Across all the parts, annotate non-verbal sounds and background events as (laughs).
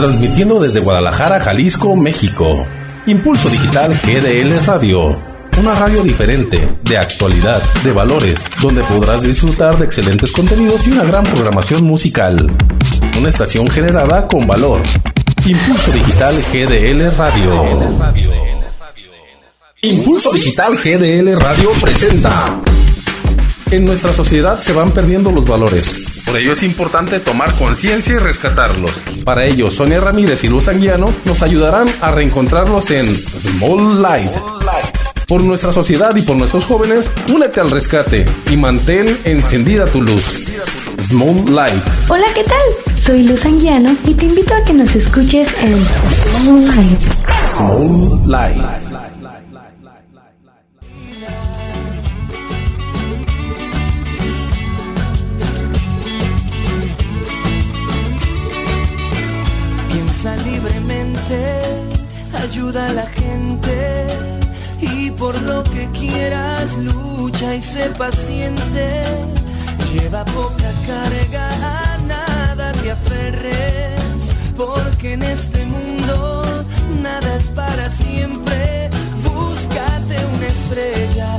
transmitiendo desde Guadalajara, Jalisco, México. Impulso Digital GDL Radio. Una radio diferente, de actualidad, de valores, donde podrás disfrutar de excelentes contenidos y una gran programación musical. Una estación generada con valor. Impulso Digital GDL Radio. Impulso Digital GDL Radio presenta. En nuestra sociedad se van perdiendo los valores. Por ello es importante tomar conciencia y rescatarlos. Para ello, Sonia Ramírez y Luz Anguiano nos ayudarán a reencontrarlos en Small Light. Por nuestra sociedad y por nuestros jóvenes, únete al rescate y mantén encendida tu luz. Small Light. Hola, ¿qué tal? Soy Luz Anguiano y te invito a que nos escuches en Small Light. Small Light. Piensa libremente, ayuda a la gente y por lo que quieras lucha y sé paciente. Lleva poca carga, a nada te aferres, porque en este mundo nada es para siempre. Búscate una estrella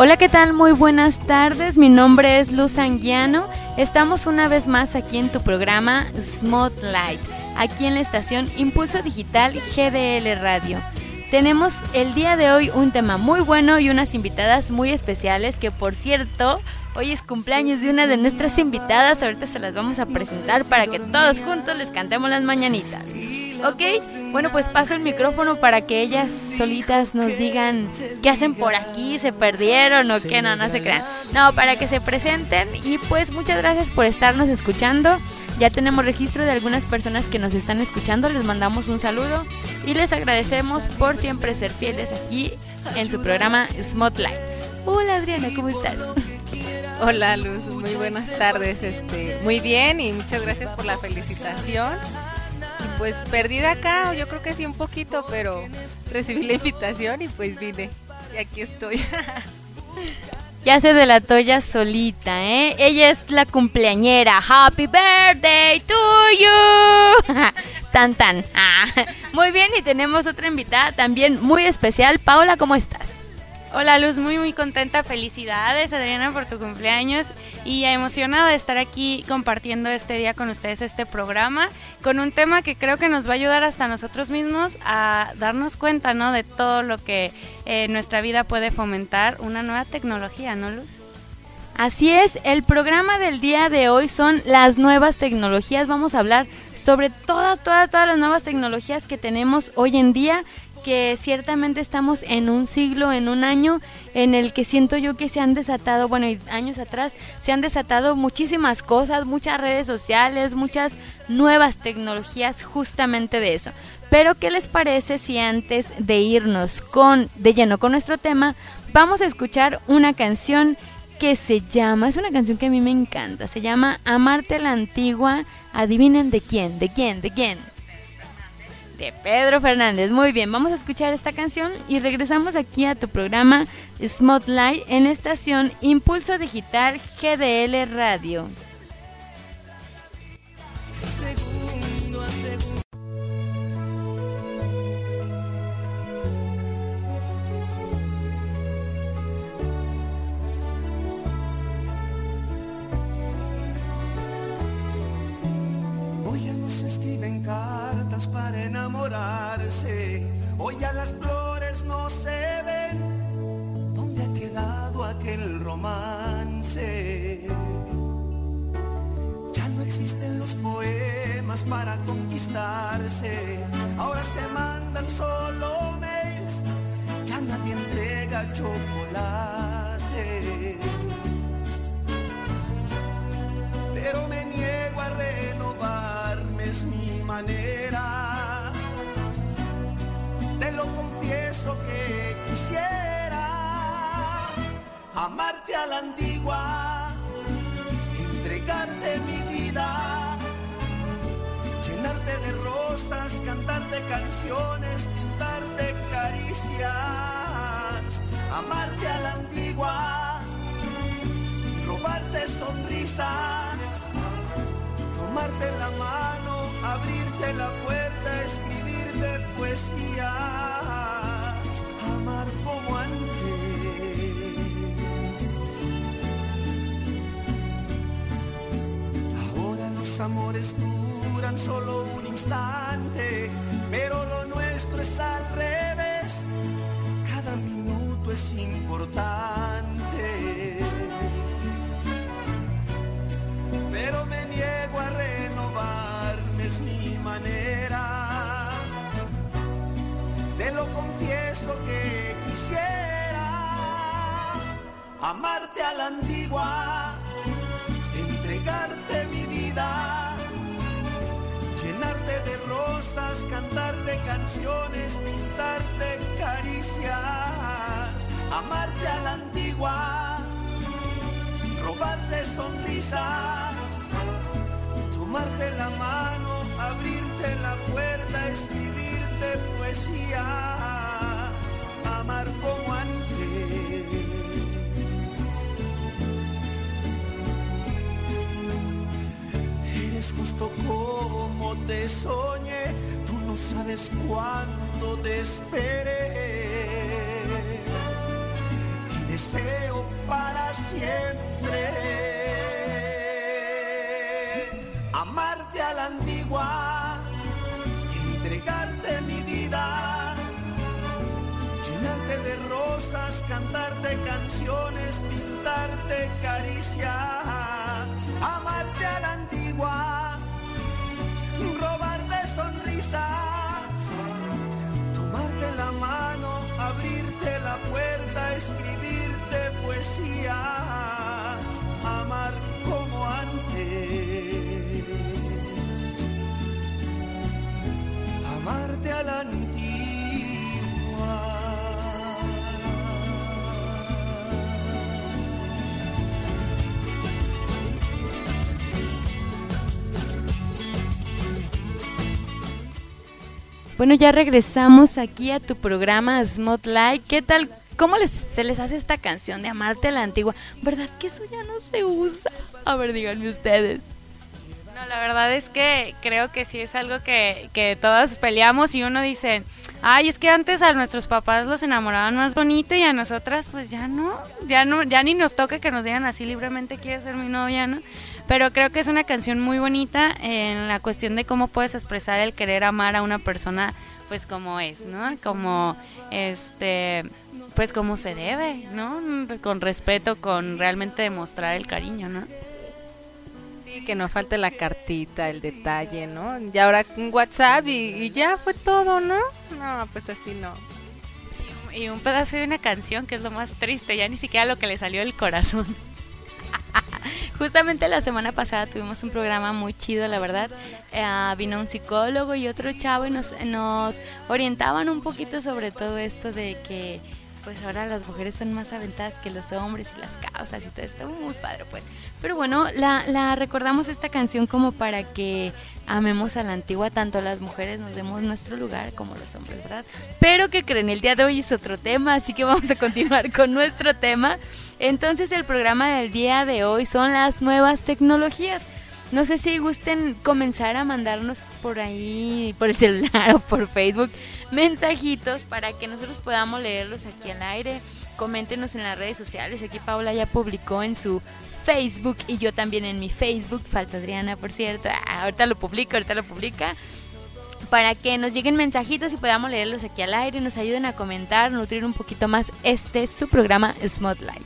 Hola, ¿qué tal? Muy buenas tardes. Mi nombre es Luz Anguiano. Estamos una vez más aquí en tu programa Light, aquí en la estación Impulso Digital GDL Radio. Tenemos el día de hoy un tema muy bueno y unas invitadas muy especiales que por cierto, hoy es cumpleaños de una de nuestras invitadas. Ahorita se las vamos a presentar para que todos juntos les cantemos las mañanitas. ¿Ok? Bueno, pues paso el micrófono para que ellas solitas nos digan qué hacen por aquí, se perdieron o qué, no, no se crean. No, para que se presenten y pues muchas gracias por estarnos escuchando. Ya tenemos registro de algunas personas que nos están escuchando, les mandamos un saludo y les agradecemos por siempre ser fieles aquí en su programa Smotlight. Hola Adriana, ¿cómo estás? Hola Luz, muy buenas tardes. Este, muy bien y muchas gracias por la felicitación. Pues perdida acá, yo creo que sí un poquito, pero recibí la invitación y pues vine. Y aquí estoy. (laughs) Ya se delató ella solita, ¿eh? Ella es la cumpleañera. Happy birthday to you. (laughs) tan tan. Ah, (laughs) muy bien, y tenemos otra invitada también muy especial. Paola, ¿cómo estás? Hola Luz, muy muy contenta, felicidades Adriana por tu cumpleaños y emocionada de estar aquí compartiendo este día con ustedes este programa con un tema que creo que nos va a ayudar hasta nosotros mismos a darnos cuenta, ¿no? De todo lo que eh, nuestra vida puede fomentar una nueva tecnología, ¿no Luz? Así es, el programa del día de hoy son las nuevas tecnologías. Vamos a hablar sobre todas, todas, todas las nuevas tecnologías que tenemos hoy en día que ciertamente estamos en un siglo, en un año en el que siento yo que se han desatado, bueno, años atrás se han desatado muchísimas cosas, muchas redes sociales, muchas nuevas tecnologías justamente de eso. Pero ¿qué les parece si antes de irnos con de lleno con nuestro tema, vamos a escuchar una canción que se llama, es una canción que a mí me encanta, se llama Amarte la antigua, adivinen de quién, de quién, de quién de Pedro Fernández. Muy bien, vamos a escuchar esta canción y regresamos aquí a tu programa Smotlight en estación Impulso Digital GDL Radio. Para enamorarse. Hoy ya las flores no se ven. ¿Dónde ha quedado aquel romance? Ya no existen los poemas para conquistarse. Ahora se mandan solo mails. Ya nadie entrega chocolate. Pero me niego a renovarme, manera. Te lo confieso que quisiera amarte a la antigua, entregarte mi vida, llenarte de rosas, cantarte canciones, pintarte caricias, amarte a la antigua, robarte sonrisas tomarte la mano, abrirte la puerta, escribirte poesías, amar como antes. Ahora los amores duran solo un instante, pero lo nuestro es al revés, cada minuto es importante. Mi manera. Te lo confieso que quisiera amarte a la antigua, entregarte mi vida, llenarte de rosas, cantarte canciones, pintarte caricias, amarte a la antigua robarte sonrisas, tomarte la mano, abrirte la puerta, escribirte poesías, amar como antes. Eres justo como te soñé, tú no sabes cuánto te esperé deseo para siempre amarte a la cantarte canciones, pintarte caricias, amarte a la antigua, robarte sonrisas, tomarte la mano, abrirte la puerta, escribirte poesías, amar como antes, amarte a la antigua. Bueno, ya regresamos aquí a tu programa Smotlight. ¿Qué tal? ¿Cómo les, se les hace esta canción de Amarte a la Antigua? ¿Verdad que eso ya no se usa? A ver, díganme ustedes. No, la verdad es que creo que sí es algo que, que todas peleamos y uno dice, ay, es que antes a nuestros papás los enamoraban más bonito y a nosotras pues ya no, ya no, ya ni nos toca que nos digan así libremente quiere ser mi novia, ¿no? Pero creo que es una canción muy bonita en la cuestión de cómo puedes expresar el querer amar a una persona pues como es, ¿no? Como este pues como se debe, ¿no? Con respeto, con realmente demostrar el cariño, ¿no? Sí, que no falte la cartita, el detalle, ¿no? Y ahora un WhatsApp y, y ya fue todo, ¿no? No, pues así no. Y un pedazo de una canción que es lo más triste, ya ni siquiera lo que le salió del corazón. Justamente la semana pasada tuvimos un programa muy chido, la verdad. Eh, vino un psicólogo y otro chavo y nos, nos orientaban un poquito sobre todo esto de que pues ahora las mujeres son más aventadas que los hombres y las causas y todo esto, muy padre pues. Pero bueno, la recordamos esta canción como para que amemos a la antigua, tanto las mujeres nos demos nuestro lugar como los hombres, ¿verdad? Pero que creen, el día de hoy es otro tema, así que vamos a continuar (laughs) con nuestro tema. Entonces el programa del día de hoy son las nuevas tecnologías. No sé si gusten comenzar a mandarnos por ahí, por el celular (laughs) o por Facebook, mensajitos para que nosotros podamos leerlos aquí al aire. Coméntenos en las redes sociales. Aquí Paula ya publicó en su Facebook y yo también en mi Facebook. Falta Adriana, por cierto. Ah, ahorita lo publico, ahorita lo publica. Para que nos lleguen mensajitos y podamos leerlos aquí al aire. Nos ayuden a comentar, nutrir un poquito más este su programa Smart Life.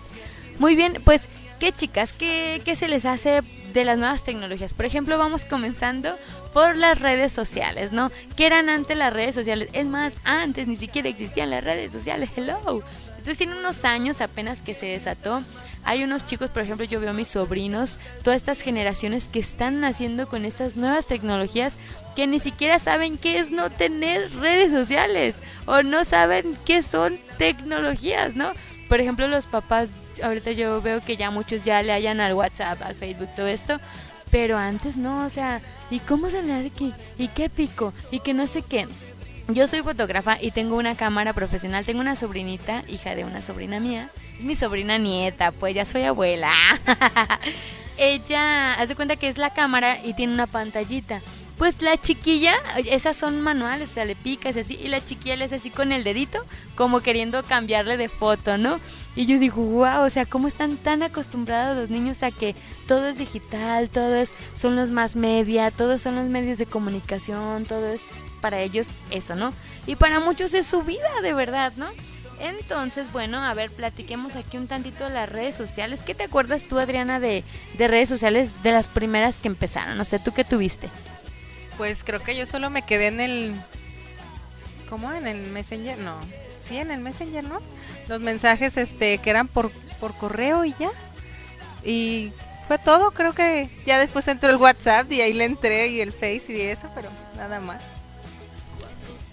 Muy bien, pues, ¿qué chicas? ¿Qué, ¿Qué se les hace de las nuevas tecnologías? Por ejemplo, vamos comenzando por las redes sociales, ¿no? ¿Qué eran antes las redes sociales? Es más, antes ni siquiera existían las redes sociales, hello. Entonces tiene unos años apenas que se desató. Hay unos chicos, por ejemplo, yo veo a mis sobrinos, todas estas generaciones que están naciendo con estas nuevas tecnologías que ni siquiera saben qué es no tener redes sociales o no saben qué son tecnologías, ¿no? Por ejemplo, los papás ahorita yo veo que ya muchos ya le hayan al WhatsApp, al Facebook, todo esto, pero antes no, o sea, ¿y cómo se le hace aquí? ¿Y qué pico? ¿Y que no sé qué? Yo soy fotógrafa y tengo una cámara profesional, tengo una sobrinita, hija de una sobrina mía, mi sobrina nieta, pues ya soy abuela. (laughs) Ella hace cuenta que es la cámara y tiene una pantallita. Pues la chiquilla, esas son manuales, o sea, le picas así, y la chiquilla le hace así con el dedito, como queriendo cambiarle de foto, ¿no? Y yo digo, wow, o sea, ¿cómo están tan acostumbrados los niños a que todo es digital, todo es, son los más media, todos son los medios de comunicación, todo es para ellos eso, ¿no? Y para muchos es su vida, de verdad, ¿no? Entonces, bueno, a ver, platiquemos aquí un tantito de las redes sociales. ¿Qué te acuerdas tú, Adriana, de, de redes sociales de las primeras que empezaron? No sé, ¿tú qué tuviste? Pues creo que yo solo me quedé en el... ¿Cómo? ¿En el Messenger? No. Sí, en el Messenger, ¿no? Los mensajes este que eran por, por correo y ya. Y fue todo, creo que ya después entró el WhatsApp y ahí le entré y el Face y eso, pero nada más.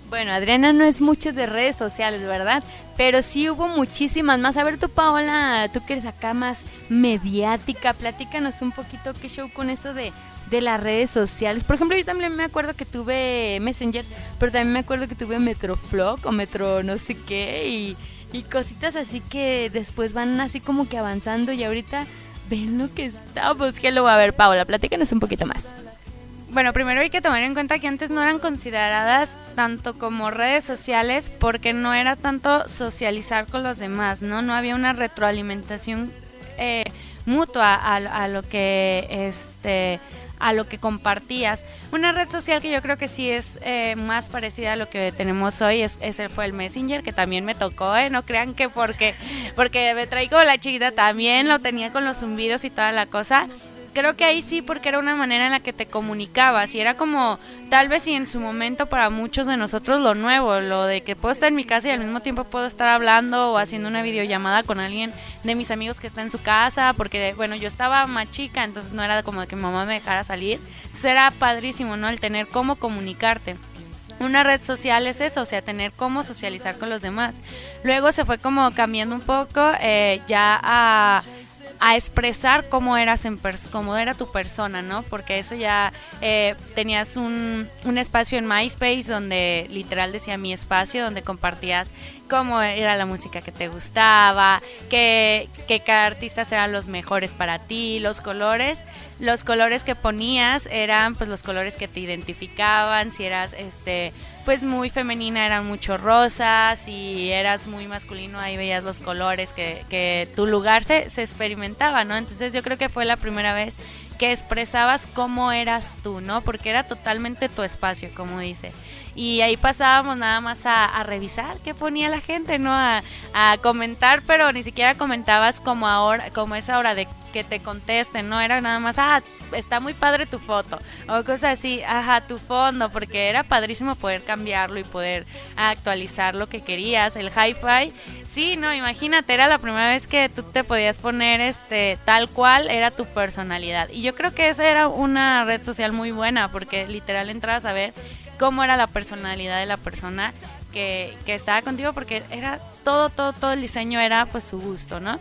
Bueno, Adriana no es mucho de redes sociales, ¿verdad? Pero sí hubo muchísimas más. A ver, tú, Paola, tú que eres acá más mediática, platícanos un poquito qué show con esto de, de las redes sociales. Por ejemplo, yo también me acuerdo que tuve Messenger, pero también me acuerdo que tuve Metroflog o Metro no sé qué y, y cositas así que después van así como que avanzando y ahorita ven lo que estamos. Hello, a ver, Paola, platícanos un poquito más. Bueno, primero hay que tomar en cuenta que antes no eran consideradas tanto como redes sociales porque no era tanto socializar con los demás, ¿no? No había una retroalimentación eh, mutua a, a, lo que este a lo que compartías. Una red social que yo creo que sí es eh, más parecida a lo que tenemos hoy es, ese fue el Messenger que también me tocó, ¿eh? no crean que porque porque me traigo la chiquita también lo tenía con los zumbidos y toda la cosa creo que ahí sí porque era una manera en la que te comunicabas y era como tal vez y en su momento para muchos de nosotros lo nuevo, lo de que puedo estar en mi casa y al mismo tiempo puedo estar hablando o haciendo una videollamada con alguien de mis amigos que está en su casa, porque bueno, yo estaba más chica, entonces no era como que mi mamá me dejara salir, entonces era padrísimo, ¿no? El tener cómo comunicarte. Una red social es eso, o sea, tener cómo socializar con los demás. Luego se fue como cambiando un poco eh, ya a a expresar cómo eras en cómo era tu persona, ¿no? Porque eso ya eh, tenías un, un espacio en MySpace donde literal decía mi espacio, donde compartías cómo era la música que te gustaba, qué, qué artistas eran los mejores para ti, los colores. Los colores que ponías eran pues los colores que te identificaban, si eras este pues muy femenina eran mucho rosas, si eras muy masculino ahí veías los colores que, que tu lugar se, se experimentaba, ¿no? Entonces yo creo que fue la primera vez que expresabas cómo eras tú, ¿no? Porque era totalmente tu espacio, como dice y ahí pasábamos nada más a, revisar qué ponía la gente, ¿no? A, comentar, pero ni siquiera comentabas como ahora, como esa hora de que te contesten, ¿no? Era nada más, ah, está muy padre tu foto, o cosas así, ajá, tu fondo, porque era padrísimo poder cambiarlo y poder actualizar lo que querías, el hi-fi. Sí, no, imagínate, era la primera vez que tú te podías poner este tal cual era tu personalidad. Y yo creo que esa era una red social muy buena, porque literal entras a ver cómo era la personalidad de la persona que, que estaba contigo, porque era todo, todo, todo el diseño era pues su gusto, ¿no?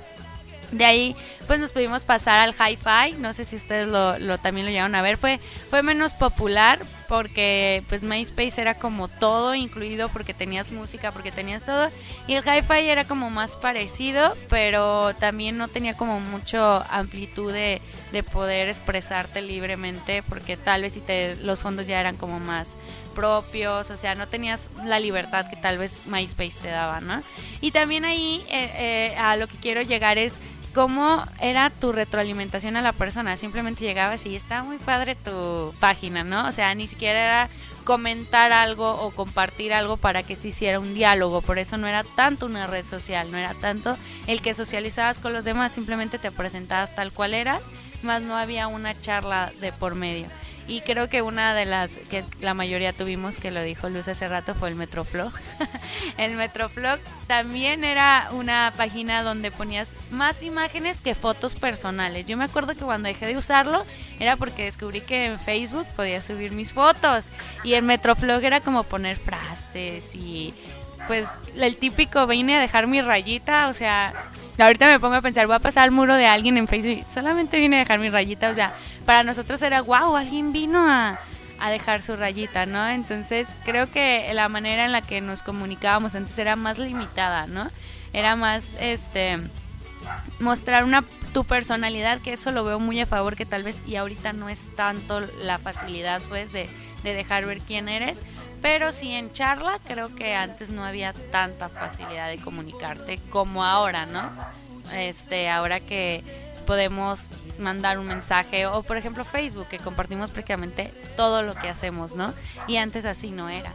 De ahí, pues nos pudimos pasar al hi-fi. No sé si ustedes lo, lo, también lo llegaron a ver. Fue, fue menos popular porque pues MySpace era como todo incluido porque tenías música, porque tenías todo. Y el hi-fi era como más parecido, pero también no tenía como mucho amplitud de, de poder expresarte libremente porque tal vez si te, los fondos ya eran como más propios, o sea, no tenías la libertad que tal vez MySpace te daba, ¿no? Y también ahí eh, eh, a lo que quiero llegar es cómo era tu retroalimentación a la persona. Simplemente llegabas y estaba muy padre tu página, ¿no? O sea, ni siquiera era comentar algo o compartir algo para que se hiciera un diálogo. Por eso no era tanto una red social, no era tanto el que socializabas con los demás, simplemente te presentabas tal cual eras, más no había una charla de por medio. Y creo que una de las que la mayoría tuvimos, que lo dijo Luz hace rato, fue el Metroflog. (laughs) el Metroflog también era una página donde ponías más imágenes que fotos personales. Yo me acuerdo que cuando dejé de usarlo era porque descubrí que en Facebook podía subir mis fotos. Y el Metroflog era como poner frases y pues el típico vine a dejar mi rayita, o sea, ahorita me pongo a pensar, voy a pasar al muro de alguien en Facebook, solamente vine a dejar mi rayita, o sea, para nosotros era, wow, alguien vino a, a dejar su rayita, ¿no? Entonces creo que la manera en la que nos comunicábamos antes era más limitada, ¿no? Era más, este, mostrar una tu personalidad, que eso lo veo muy a favor, que tal vez y ahorita no es tanto la facilidad, pues, de, de dejar ver quién eres, pero sí en charla creo que antes no había tanta facilidad de comunicarte como ahora, ¿no? Este, ahora que podemos mandar un mensaje o por ejemplo Facebook que compartimos prácticamente todo lo que hacemos, ¿no? Y antes así no era.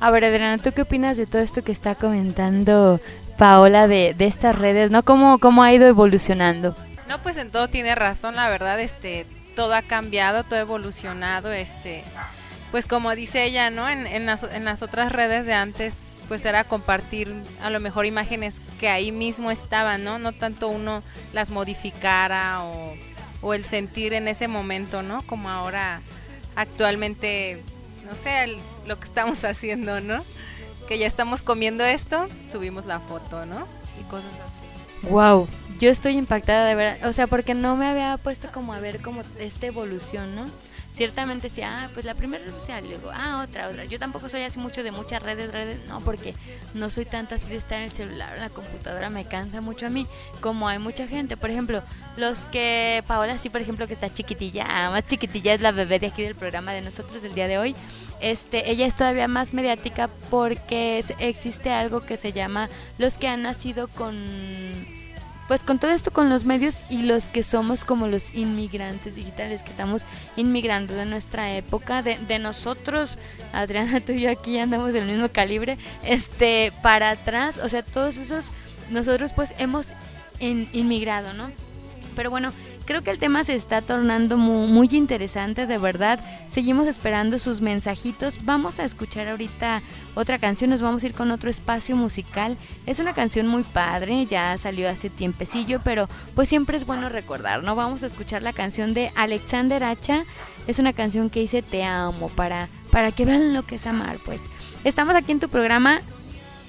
A ver, Adriana, ¿tú qué opinas de todo esto que está comentando Paola de, de estas redes, ¿no? ¿Cómo, ¿Cómo ha ido evolucionando? No, pues en todo tiene razón, la verdad, este, todo ha cambiado, todo ha evolucionado, este, pues como dice ella, ¿no? En, en, las, en las otras redes de antes pues era compartir a lo mejor imágenes que ahí mismo estaban, ¿no? No tanto uno las modificara o, o el sentir en ese momento, ¿no? Como ahora actualmente, no sé, lo que estamos (laughs) haciendo, ¿no? Que ya estamos comiendo esto, subimos la foto, ¿no? Y cosas así. Wow, yo estoy impactada de verdad, o sea, porque no me había puesto como a ver como esta evolución, ¿no? Ciertamente decía, ah, pues la primera red social, luego, ah, otra, otra. Yo tampoco soy así mucho de muchas redes, redes, no, porque no soy tanto así de estar en el celular, en la computadora, me cansa mucho a mí, como hay mucha gente, por ejemplo, los que, Paola sí, por ejemplo, que está chiquitilla, ah, más chiquitilla es la bebé de aquí del programa de nosotros del día de hoy, este, ella es todavía más mediática porque existe algo que se llama los que han nacido con pues con todo esto, con los medios y los que somos como los inmigrantes digitales, que estamos inmigrando de nuestra época, de, de nosotros, Adriana, tú y yo aquí andamos del mismo calibre, este, para atrás, o sea, todos esos, nosotros pues hemos inmigrado, ¿no? Pero bueno, Creo que el tema se está tornando muy, interesante, de verdad. Seguimos esperando sus mensajitos. Vamos a escuchar ahorita otra canción, nos vamos a ir con otro espacio musical. Es una canción muy padre, ya salió hace tiempecillo, pero pues siempre es bueno recordar, ¿no? Vamos a escuchar la canción de Alexander Hacha. Es una canción que dice Te amo, para, para que vean lo que es amar, pues. Estamos aquí en tu programa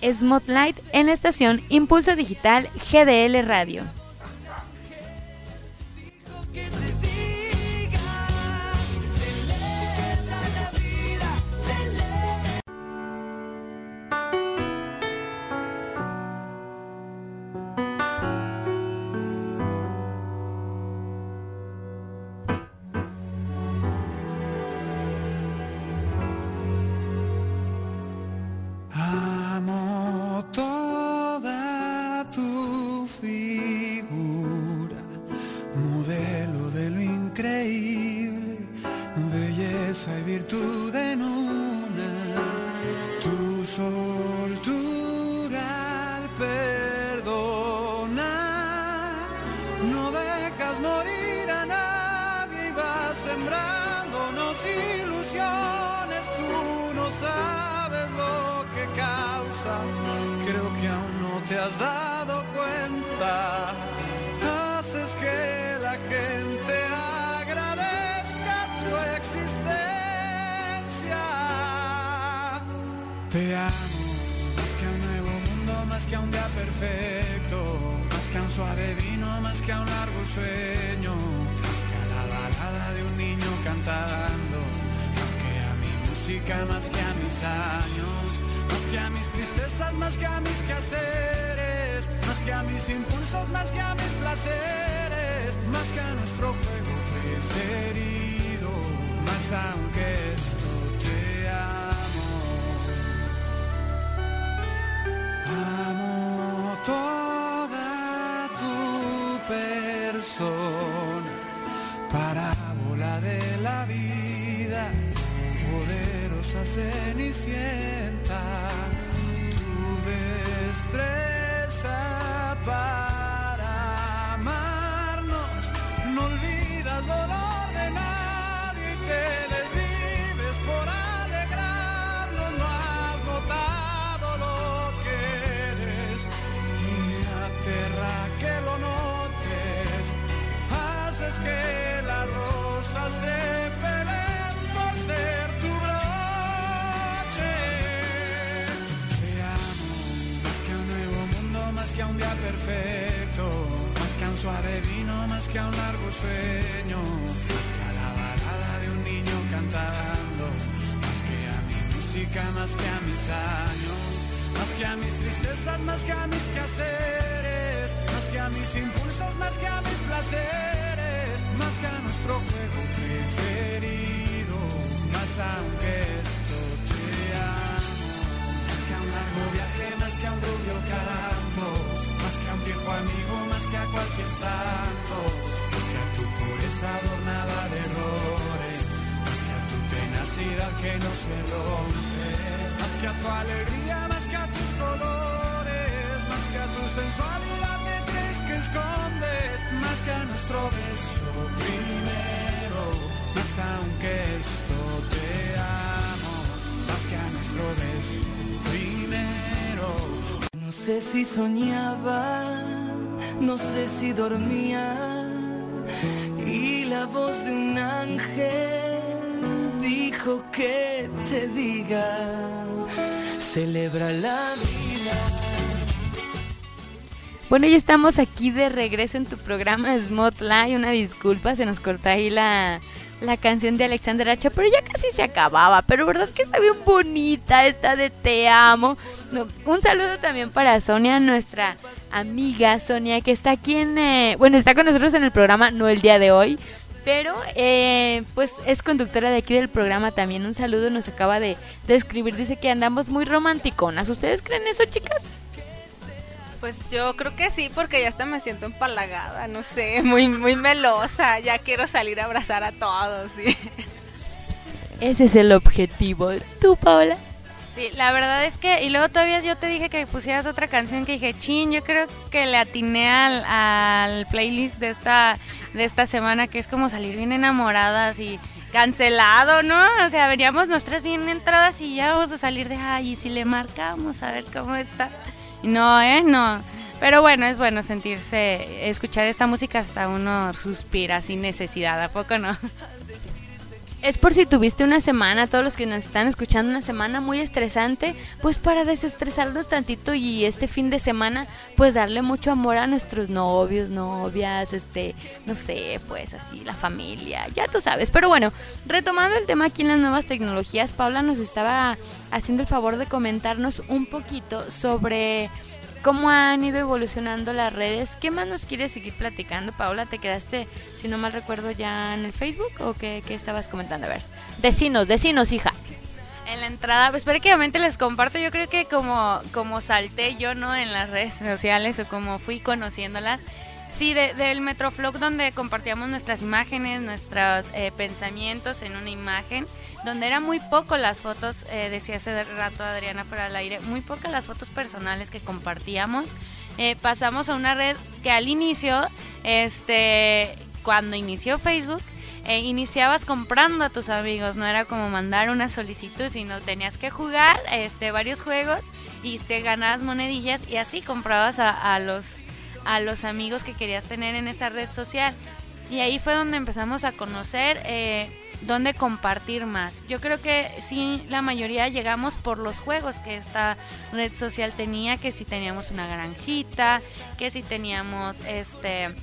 Smotlight en la estación Impulso Digital GDL Radio. sembrándonos ilusiones, tú no sabes lo que causas, creo que aún no te has dado cuenta, haces que la gente agradezca tu existencia. Te amo, más que a un nuevo mundo, más que a un día perfecto, más que a un suave vino, más que a un largo sueño un niño cantando, más que a mi música, más que a mis años, más que a mis tristezas, más que a mis quehaceres, más que a mis impulsos, más que a mis placeres, más que a nuestro juego preferido, más aunque esto te amo. Amo toda de la vida, poderosa cenicienta, tu destreza para amarnos, no olvidas dolor de nadie y te desvives por alegrarnos, no has notado lo que eres y me aterra que lo notes, haces que más que un nuevo mundo, más que a un día perfecto, más que a un suave vino, más que a un largo sueño, más que a la balada de un niño cantando, más que a mi música, más que a mis años, más que a mis tristezas, más que a mis quehaceres, más que a mis impulsos, más que a mis placeres, más que a nuestro juego preferido, más aunque esto te amo, más que a un largo viaje, más que a un rubio campo, más que a un viejo amigo, más que a cualquier santo, más que a tu pureza adornada de errores, más que a tu tenacidad que no se rompe, más que a tu alegría, más que a tus colores, más que a tu sensualidad que crees que escondes, más que a nuestro beso primero, más aunque esto te amo, más que a nuestro beso primero. No sé si soñaba, no sé si dormía, y la voz de un ángel dijo que te diga, celebra la vida. Bueno, ya estamos aquí de regreso en tu programa Smotlight. Una disculpa, se nos cortó ahí la, la canción de Alexander Hacha, pero ya casi se acababa. Pero verdad que está bien bonita esta de Te amo. Un saludo también para Sonia, nuestra amiga Sonia, que está aquí en. eh, bueno, está con nosotros en el programa, no el día de hoy. Pero, eh, pues es conductora de aquí del programa también. Un saludo, nos acaba de, de escribir. Dice que andamos muy romanticonas. ¿Ustedes creen eso, chicas? Pues yo creo que sí, porque ya hasta me siento empalagada, no sé, (laughs) muy, muy melosa. Ya quiero salir a abrazar a todos. ¿sí? (laughs) Ese es el objetivo. ¿Tú, Paola? Sí, la verdad es que, y luego todavía yo te dije que pusieras otra canción que dije, chin, yo creo que le atiné al, al playlist de esta, de esta semana, que es como salir bien enamoradas y cancelado, ¿no? O sea, veníamos nosotras bien entradas y ya vamos a salir de, ay, y si le marcamos, a ver cómo está. No, ¿eh? No. Pero bueno, es bueno sentirse, escuchar esta música hasta uno suspira sin necesidad, ¿a poco no? Es por si tuviste una semana, todos los que nos están escuchando, una semana muy estresante, pues para desestresarnos tantito y este fin de semana, pues darle mucho amor a nuestros novios, novias, este, no sé, pues así, la familia, ya tú sabes. Pero bueno, retomando el tema aquí en las nuevas tecnologías, Paula nos estaba haciendo el favor de comentarnos un poquito sobre cómo han ido evolucionando las redes. ¿Qué más nos quieres seguir platicando, Paula? ¿Te quedaste, si no mal recuerdo, ya en el Facebook o qué, qué estabas comentando? A ver, decinos, decinos, hija. En la entrada, pues prácticamente les comparto, yo creo que como, como salté yo, ¿no? En las redes sociales o como fui conociéndolas. Sí, de- del Metroflog donde compartíamos nuestras imágenes, nuestros eh, pensamientos en una imagen, donde era muy poco las fotos, eh, decía hace rato Adriana fuera al aire, muy pocas las fotos personales que compartíamos. Eh, pasamos a una red que al inicio, este, cuando inició Facebook, eh, iniciabas comprando a tus amigos, no era como mandar una solicitud, sino tenías que jugar este, varios juegos y te ganabas monedillas y así comprabas a, los, a los amigos que querías tener en esa red social. Y ahí fue donde empezamos a conocer eh, dónde compartir más. Yo creo que sí, la mayoría llegamos por los juegos que esta red social tenía, que si teníamos una granjita, que si teníamos este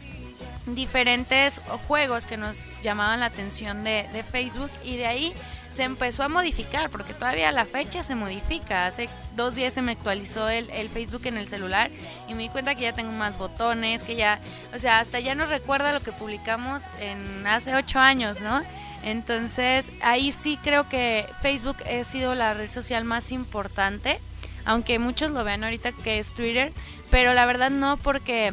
diferentes juegos que nos llamaban la atención de, de Facebook y de ahí se empezó a modificar, porque todavía la fecha se modifica. Hace dos días se me actualizó el, el, Facebook en el celular y me di cuenta que ya tengo más botones, que ya, o sea, hasta ya no recuerda lo que publicamos en hace ocho años, ¿no? Entonces, ahí sí creo que Facebook ha sido la red social más importante, aunque muchos lo vean ahorita que es Twitter, pero la verdad no, porque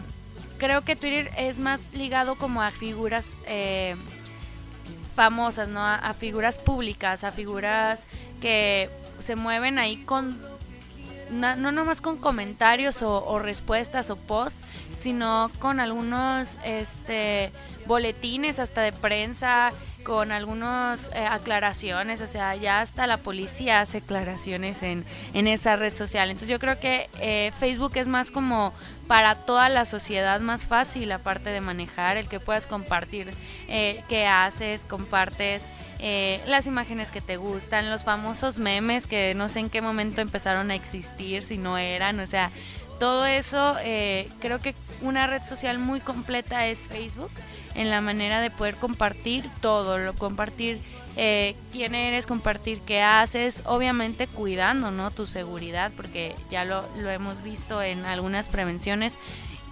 creo que Twitter es más ligado como a figuras eh, famosas, ¿no? A, figuras públicas, a figuras que se mueven ahí con, no, no nomás con comentarios o, respuestas o posts, sino con algunos este, boletines hasta de prensa, con algunas eh, aclaraciones, o sea, ya hasta la policía hace aclaraciones en, en esa red social. Entonces yo creo que eh, Facebook es más como para toda la sociedad más fácil, aparte de manejar, el que puedas compartir eh, qué haces, compartes. Eh, las imágenes que te gustan, los famosos memes que no sé en qué momento empezaron a existir, si no eran, o sea, todo eso, creo que una red social muy completa es Facebook en la manera de poder compartir todo, lo, compartir eh, quién eres, compartir qué haces, obviamente cuidando ¿no? tu seguridad, porque ya lo, lo hemos visto en algunas prevenciones,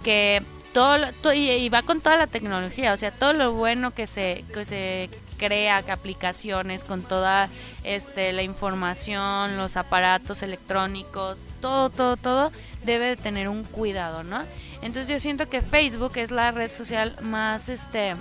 que todo, y, va con toda la tecnología, o sea, todo lo bueno que se, que se crea, que aplicaciones, con toda este, la información, los aparatos electrónicos, todo, todo, todo debe de tener un cuidado, ¿no? Entonces yo siento que Facebook es la red social más este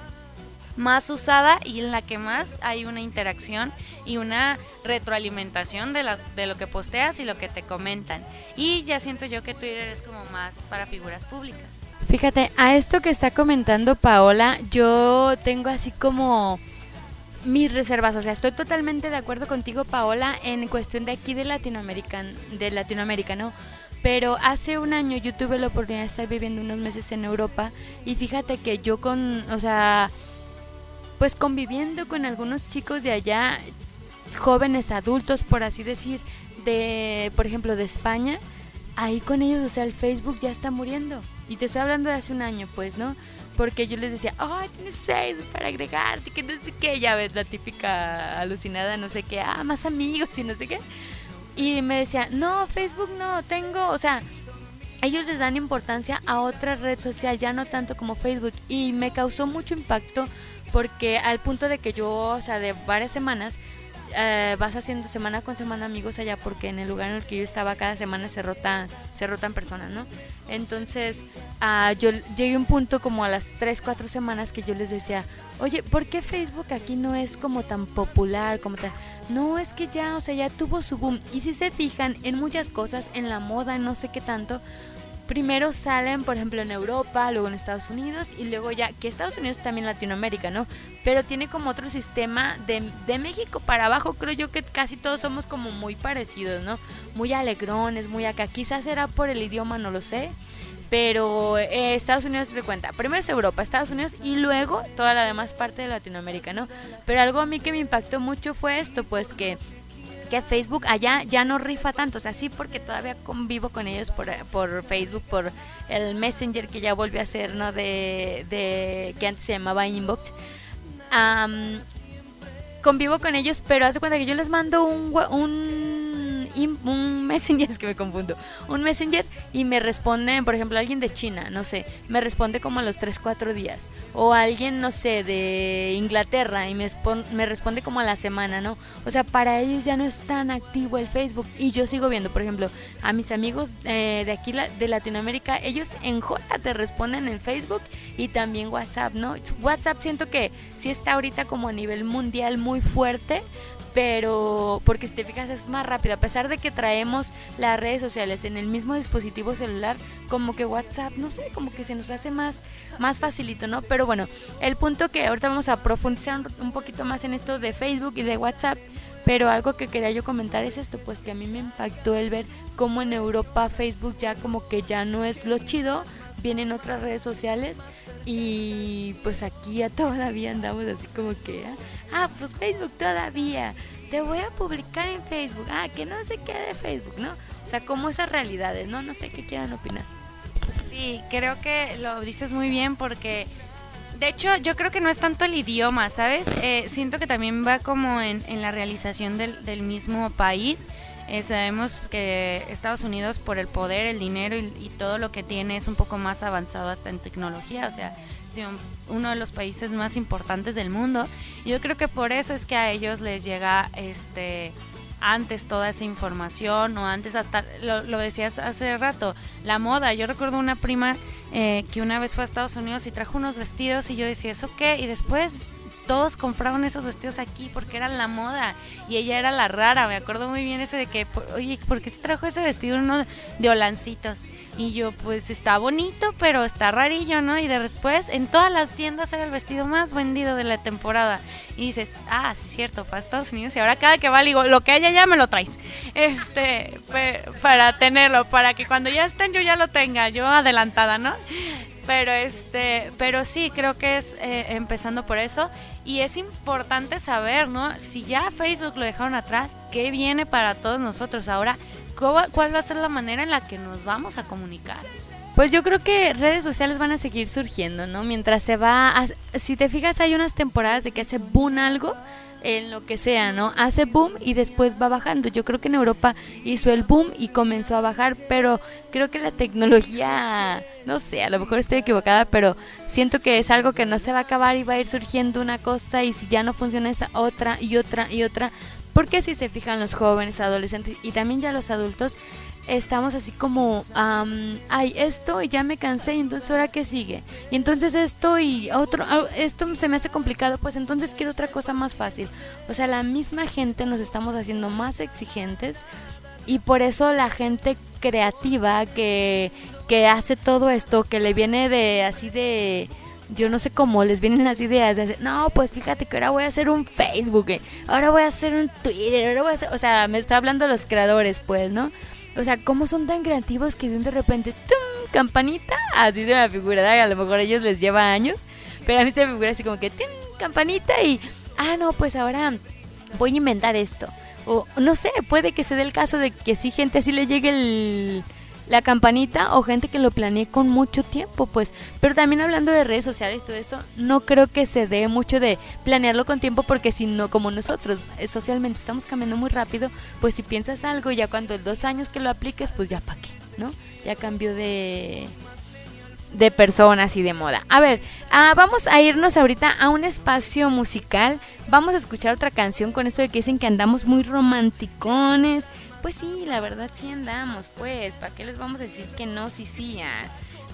más usada y en la que más hay una interacción y una retroalimentación de, de lo que posteas y lo que te comentan. Y ya siento yo que Twitter es como más para figuras públicas. Fíjate, a esto que está comentando Paola, yo tengo así como mis reservas, o sea, estoy totalmente de acuerdo contigo Paola en cuestión de aquí de Latinoamérica, de Latinoamérica, ¿no? Pero hace un año yo tuve la oportunidad de estar viviendo unos meses en Europa y fíjate que yo con, o sea, pues conviviendo con algunos chicos de allá, jóvenes adultos, por así decir, de, por ejemplo, de España, ahí con ellos, o sea, el Facebook ya está muriendo. Y te estoy hablando de hace un año, pues, ¿no? Porque yo les decía, ay, tienes Facebook para agregarte, que no sé qué, ya ves, la típica alucinada, no sé qué, ah, más amigos y no sé qué. Y me decía, no, Facebook no, tengo, o sea, ellos les dan importancia a otra red social, ya no tanto como Facebook. Y me causó mucho impacto porque al punto de que yo, o sea, de varias semanas, eh, vas haciendo semana con semana amigos allá porque en el lugar en el que yo estaba cada semana se rota se rotan personas no entonces uh, yo llegué a un punto como a las 3, 4 semanas que yo les decía oye ¿por qué Facebook aquí no es como tan popular como tan no es que ya o sea ya tuvo su boom. Y si se fijan en muchas cosas en la moda no sé qué tanto primero salen, por ejemplo, en Europa, luego en Estados Unidos y luego ya, que Estados Unidos también Latinoamérica, ¿no? Pero tiene como otro sistema de, de México para abajo, creo yo que casi todos somos como muy parecidos, ¿no? Muy alegrones, muy acá. Quizás será por el idioma, no lo sé. Pero eh, Estados Unidos se cuenta. Primero es Europa, Estados Unidos y luego toda la demás parte de Latinoamérica, ¿no? Pero algo a mí que me impactó mucho fue esto, pues que que Facebook allá ya no rifa tanto, o sea, sí porque todavía convivo con ellos por, por Facebook, por el Messenger que ya volvió a ser, ¿no? De, de que antes se llamaba Inbox. convivo con ellos, pero haz de cuenta que yo les mando un, un, un Messenger, (laughs) es que me confundo, un Messenger y me responden, por ejemplo, alguien de China, no sé, me responde como a los 3, 4 días o alguien, no sé, de Inglaterra y me, me responde como a la semana, ¿no? O sea, para ellos ya no es tan activo el Facebook y yo sigo viendo, por ejemplo, a mis amigos eh, de aquí de Latinoamérica, ellos en Jola te responden en Facebook y también WhatsApp, ¿no? WhatsApp siento que sí está ahorita como a nivel mundial muy fuerte, pero porque si te fijas es más rápido, a pesar de que traemos las redes sociales en el mismo dispositivo celular, como que WhatsApp, no sé, como que se nos hace más, más facilito, ¿no? Pero bueno, el punto que ahorita vamos a profundizar un poquito más en esto de Facebook y de WhatsApp Pero algo que quería yo comentar es esto, pues que a mí me impactó el ver cómo en Europa Facebook ya como que ya no es lo chido, vienen otras redes sociales y pues aquí ya todavía andamos así como que, ah, pues Facebook todavía, te voy a publicar en Facebook, ah, que no se quede Facebook, ¿no? O sea, como esas realidades, ¿no? No sé qué quieran opinar. Sí, creo que lo dices muy bien porque de hecho, yo creo que no es tanto el idioma, ¿sabes? Eh, siento que también va como en, la realización del, mismo país. Eh, sabemos que Estados Unidos por el poder, el dinero y, todo lo que tiene es un poco más avanzado hasta en tecnología, o sea, es uno de los países más importantes del mundo. Yo creo que por eso es que a ellos les llega este antes toda esa información o antes hasta, lo, decías hace rato, la moda. Yo recuerdo una prima eh, que una vez fue a Estados Unidos y trajo unos vestidos y yo decía, ¿eso qué? Y después todos compraron esos vestidos aquí porque era la moda y ella era la rara. Me acuerdo muy bien ese de que, oye, ¿por qué se trajo ese vestido uno de holancitos? Y yo, pues está bonito, pero está rarillo, ¿no? Y de después en todas las tiendas era el vestido más vendido de la temporada. Y dices, ah, sí es cierto, para Estados Unidos. Y ahora cada que va, digo, lo que haya ya me lo traes. (laughs) Este, para tenerlo, para que cuando ya estén yo ya lo tenga, yo adelantada, ¿no? Pero este, pero sí, creo que es eh, empezando por eso. Y es importante saber, ¿no? Si ya Facebook lo dejaron atrás, ¿qué viene para todos nosotros ahora? ¿Cuál va a ser la manera en la que nos vamos a comunicar? Pues yo creo que redes sociales van a seguir surgiendo, ¿no? Mientras se va, si te fijas hay unas temporadas de que hace boom algo, en lo que sea, ¿no? Hace boom y después va bajando. Yo creo que en Europa hizo el boom y comenzó a bajar, pero creo que la tecnología, no sé, a lo mejor estoy equivocada, pero siento que es algo que no se va a acabar y va a ir surgiendo una cosa y si ya no funciona esa otra y otra y otra, porque si se fijan los jóvenes, adolescentes y también ya los adultos, estamos así como, um, ay, esto y ya me cansé, y entonces ahora qué sigue. Y entonces esto y otro, esto se me hace complicado, pues entonces quiero otra cosa más fácil. O sea, la misma gente nos estamos haciendo más exigentes y por eso la gente creativa que, que hace todo esto, que le viene de así de yo no sé cómo les vienen las ideas de no, pues fíjate que ahora voy a hacer un Facebook, eh, ahora voy a hacer un Twitter, ahora voy a hacer, o sea, me está hablando los creadores, pues, ¿no? O sea, cómo son tan creativos que de repente, ¡tum! campanita, así se me figura, a lo mejor a ellos les lleva años, pero a mí se me figura así como que, ¡tum! campanita y, ah, no, pues ahora voy a inventar esto. O no sé, puede que se dé el caso de que si gente así le llegue el la campanita o gente que lo planee con mucho tiempo, pues. Pero también hablando de redes sociales, todo esto, no creo que se dé mucho de planearlo con tiempo porque si no, como nosotros eh, socialmente estamos cambiando muy rápido, pues si piensas algo ya cuando dos años que lo apliques, pues ya para qué, ¿no? Ya cambió de de personas y de moda. A ver, ah, vamos a irnos ahorita a un espacio musical. Vamos a escuchar otra canción con esto de que dicen que andamos muy romanticones pues sí, la verdad sí andamos, pues, ¿para qué les vamos a decir que no? Sí, sí.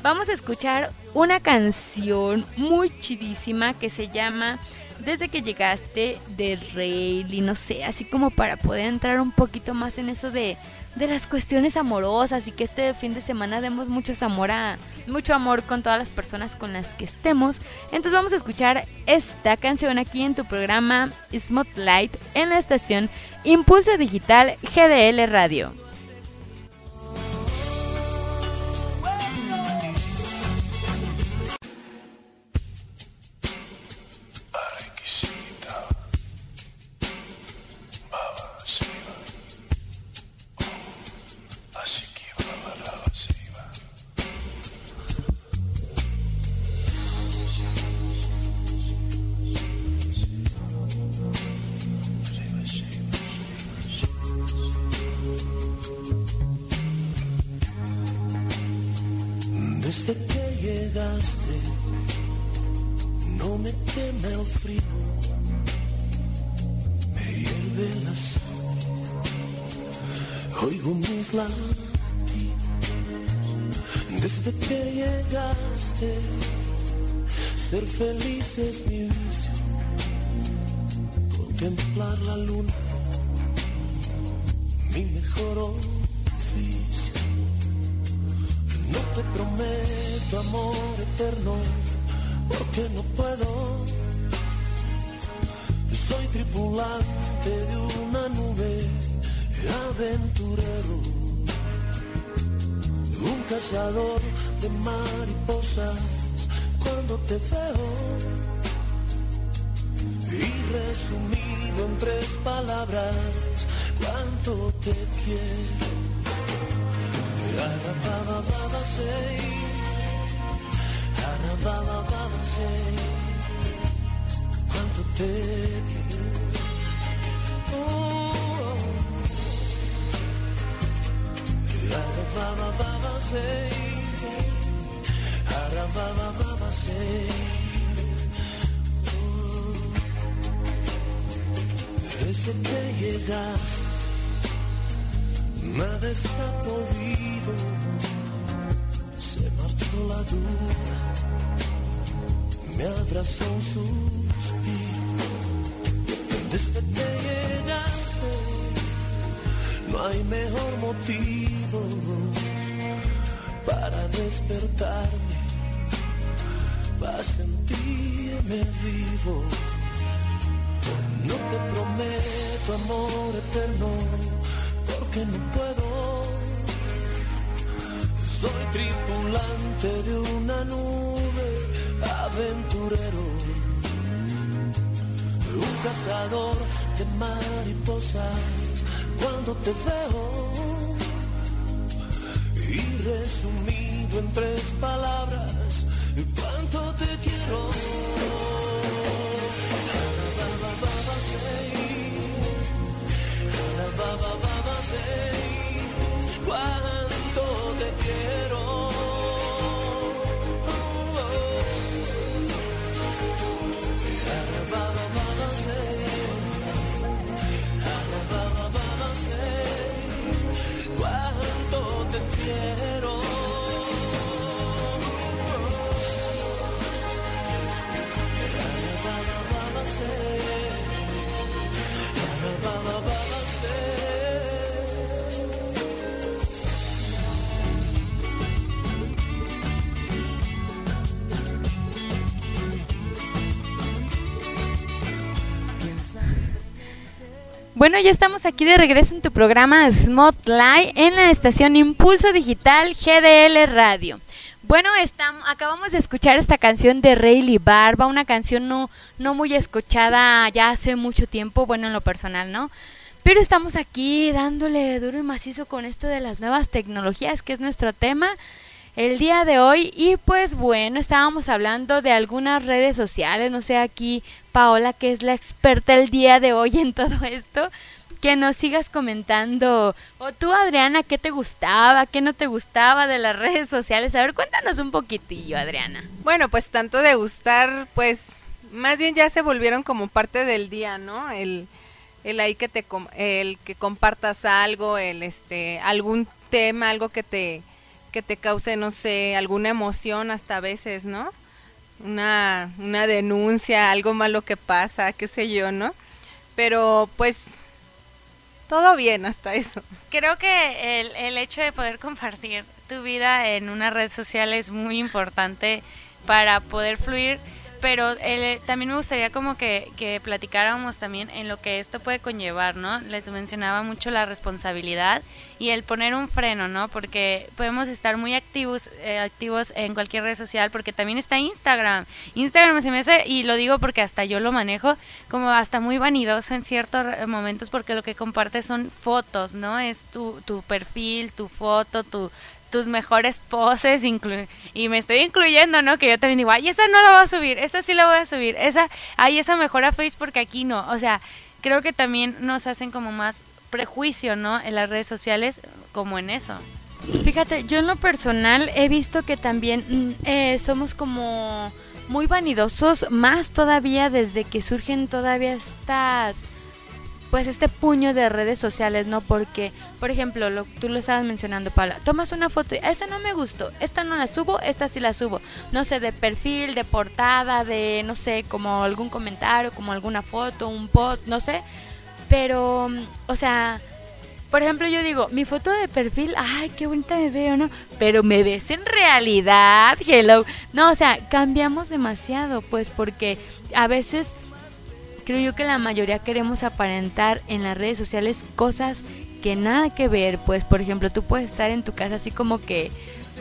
Vamos a escuchar una canción muy chidísima que se llama Desde que llegaste de y no sé, así como para poder entrar un poquito más en eso de de las cuestiones amorosas y que este fin de semana demos mucho amor a mucho amor con todas las personas con las que estemos. Entonces vamos a escuchar esta canción aquí en tu programa Light en la estación Impulso Digital GDL Radio. Cuando te Bueno, ya estamos aquí de regreso en tu programa Smotlight en la estación Impulso Digital GDL Radio. Bueno, estamos, acabamos de escuchar esta canción de Rayleigh Barba, una canción no, no muy escuchada ya hace mucho tiempo, bueno, en lo personal, ¿no? Pero estamos aquí dándole duro y macizo con esto de las nuevas tecnologías, que es nuestro tema el día de hoy. Y pues bueno, estábamos hablando de algunas redes sociales, no sé, aquí Paola, que es la experta el día de hoy en todo esto, que nos sigas comentando. O tú, Adriana, ¿qué te gustaba, qué no te gustaba de las redes sociales? A ver, cuéntanos un poquitillo, Adriana. Bueno, pues tanto de gustar, pues más bien ya se volvieron como parte del día, ¿no? El, el ahí que te el que compartas algo, el este algún tema, algo que te que te cause, no sé, alguna emoción hasta a veces, ¿no? Una una denuncia, algo malo que pasa, qué sé yo, ¿no? Pero pues todo bien hasta eso. Creo que el, el hecho de poder compartir tu vida en una red social es muy importante para poder fluir, pero el- también me gustaría como que, platicáramos también en lo que esto puede conllevar, ¿no? Les mencionaba mucho la responsabilidad y el poner un freno, ¿no? Porque podemos estar muy activos, eh, activos en cualquier red social, porque también está Instagram. Instagram se me hace, y lo digo porque hasta yo lo manejo, como hasta muy vanidoso en ciertos momentos, porque lo que compartes son fotos, ¿no? Es tu, tu perfil, tu foto, tu tus mejores poses inclu- y me estoy incluyendo, ¿no? Que yo también digo, ay, esa no la voy a subir, esa sí la voy a subir, esa, ay, esa mejora Face porque aquí no. O sea, creo que también nos hacen como más prejuicio, ¿no? En las redes sociales como en eso. Fíjate, yo en lo personal he visto que también mm, eh, somos como muy vanidosos, más todavía desde que surgen todavía estas, pues este puño de redes sociales, ¿no? Porque, por ejemplo, lo, tú lo estabas mencionando, Paula, tomas una foto y esa no me gustó, esta no la subo, esta sí la subo, no sé, de perfil, de portada, de, no sé, como algún comentario, como alguna foto, un post, no sé, pero, o sea, por ejemplo, yo digo, mi foto de perfil, ay, qué bonita me veo, ¿no? Pero me ves en realidad, hello. No, o sea, cambiamos demasiado, pues, porque a veces creo yo que la mayoría queremos aparentar en las redes sociales cosas que nada que ver, pues por ejemplo, tú puedes estar en tu casa así como que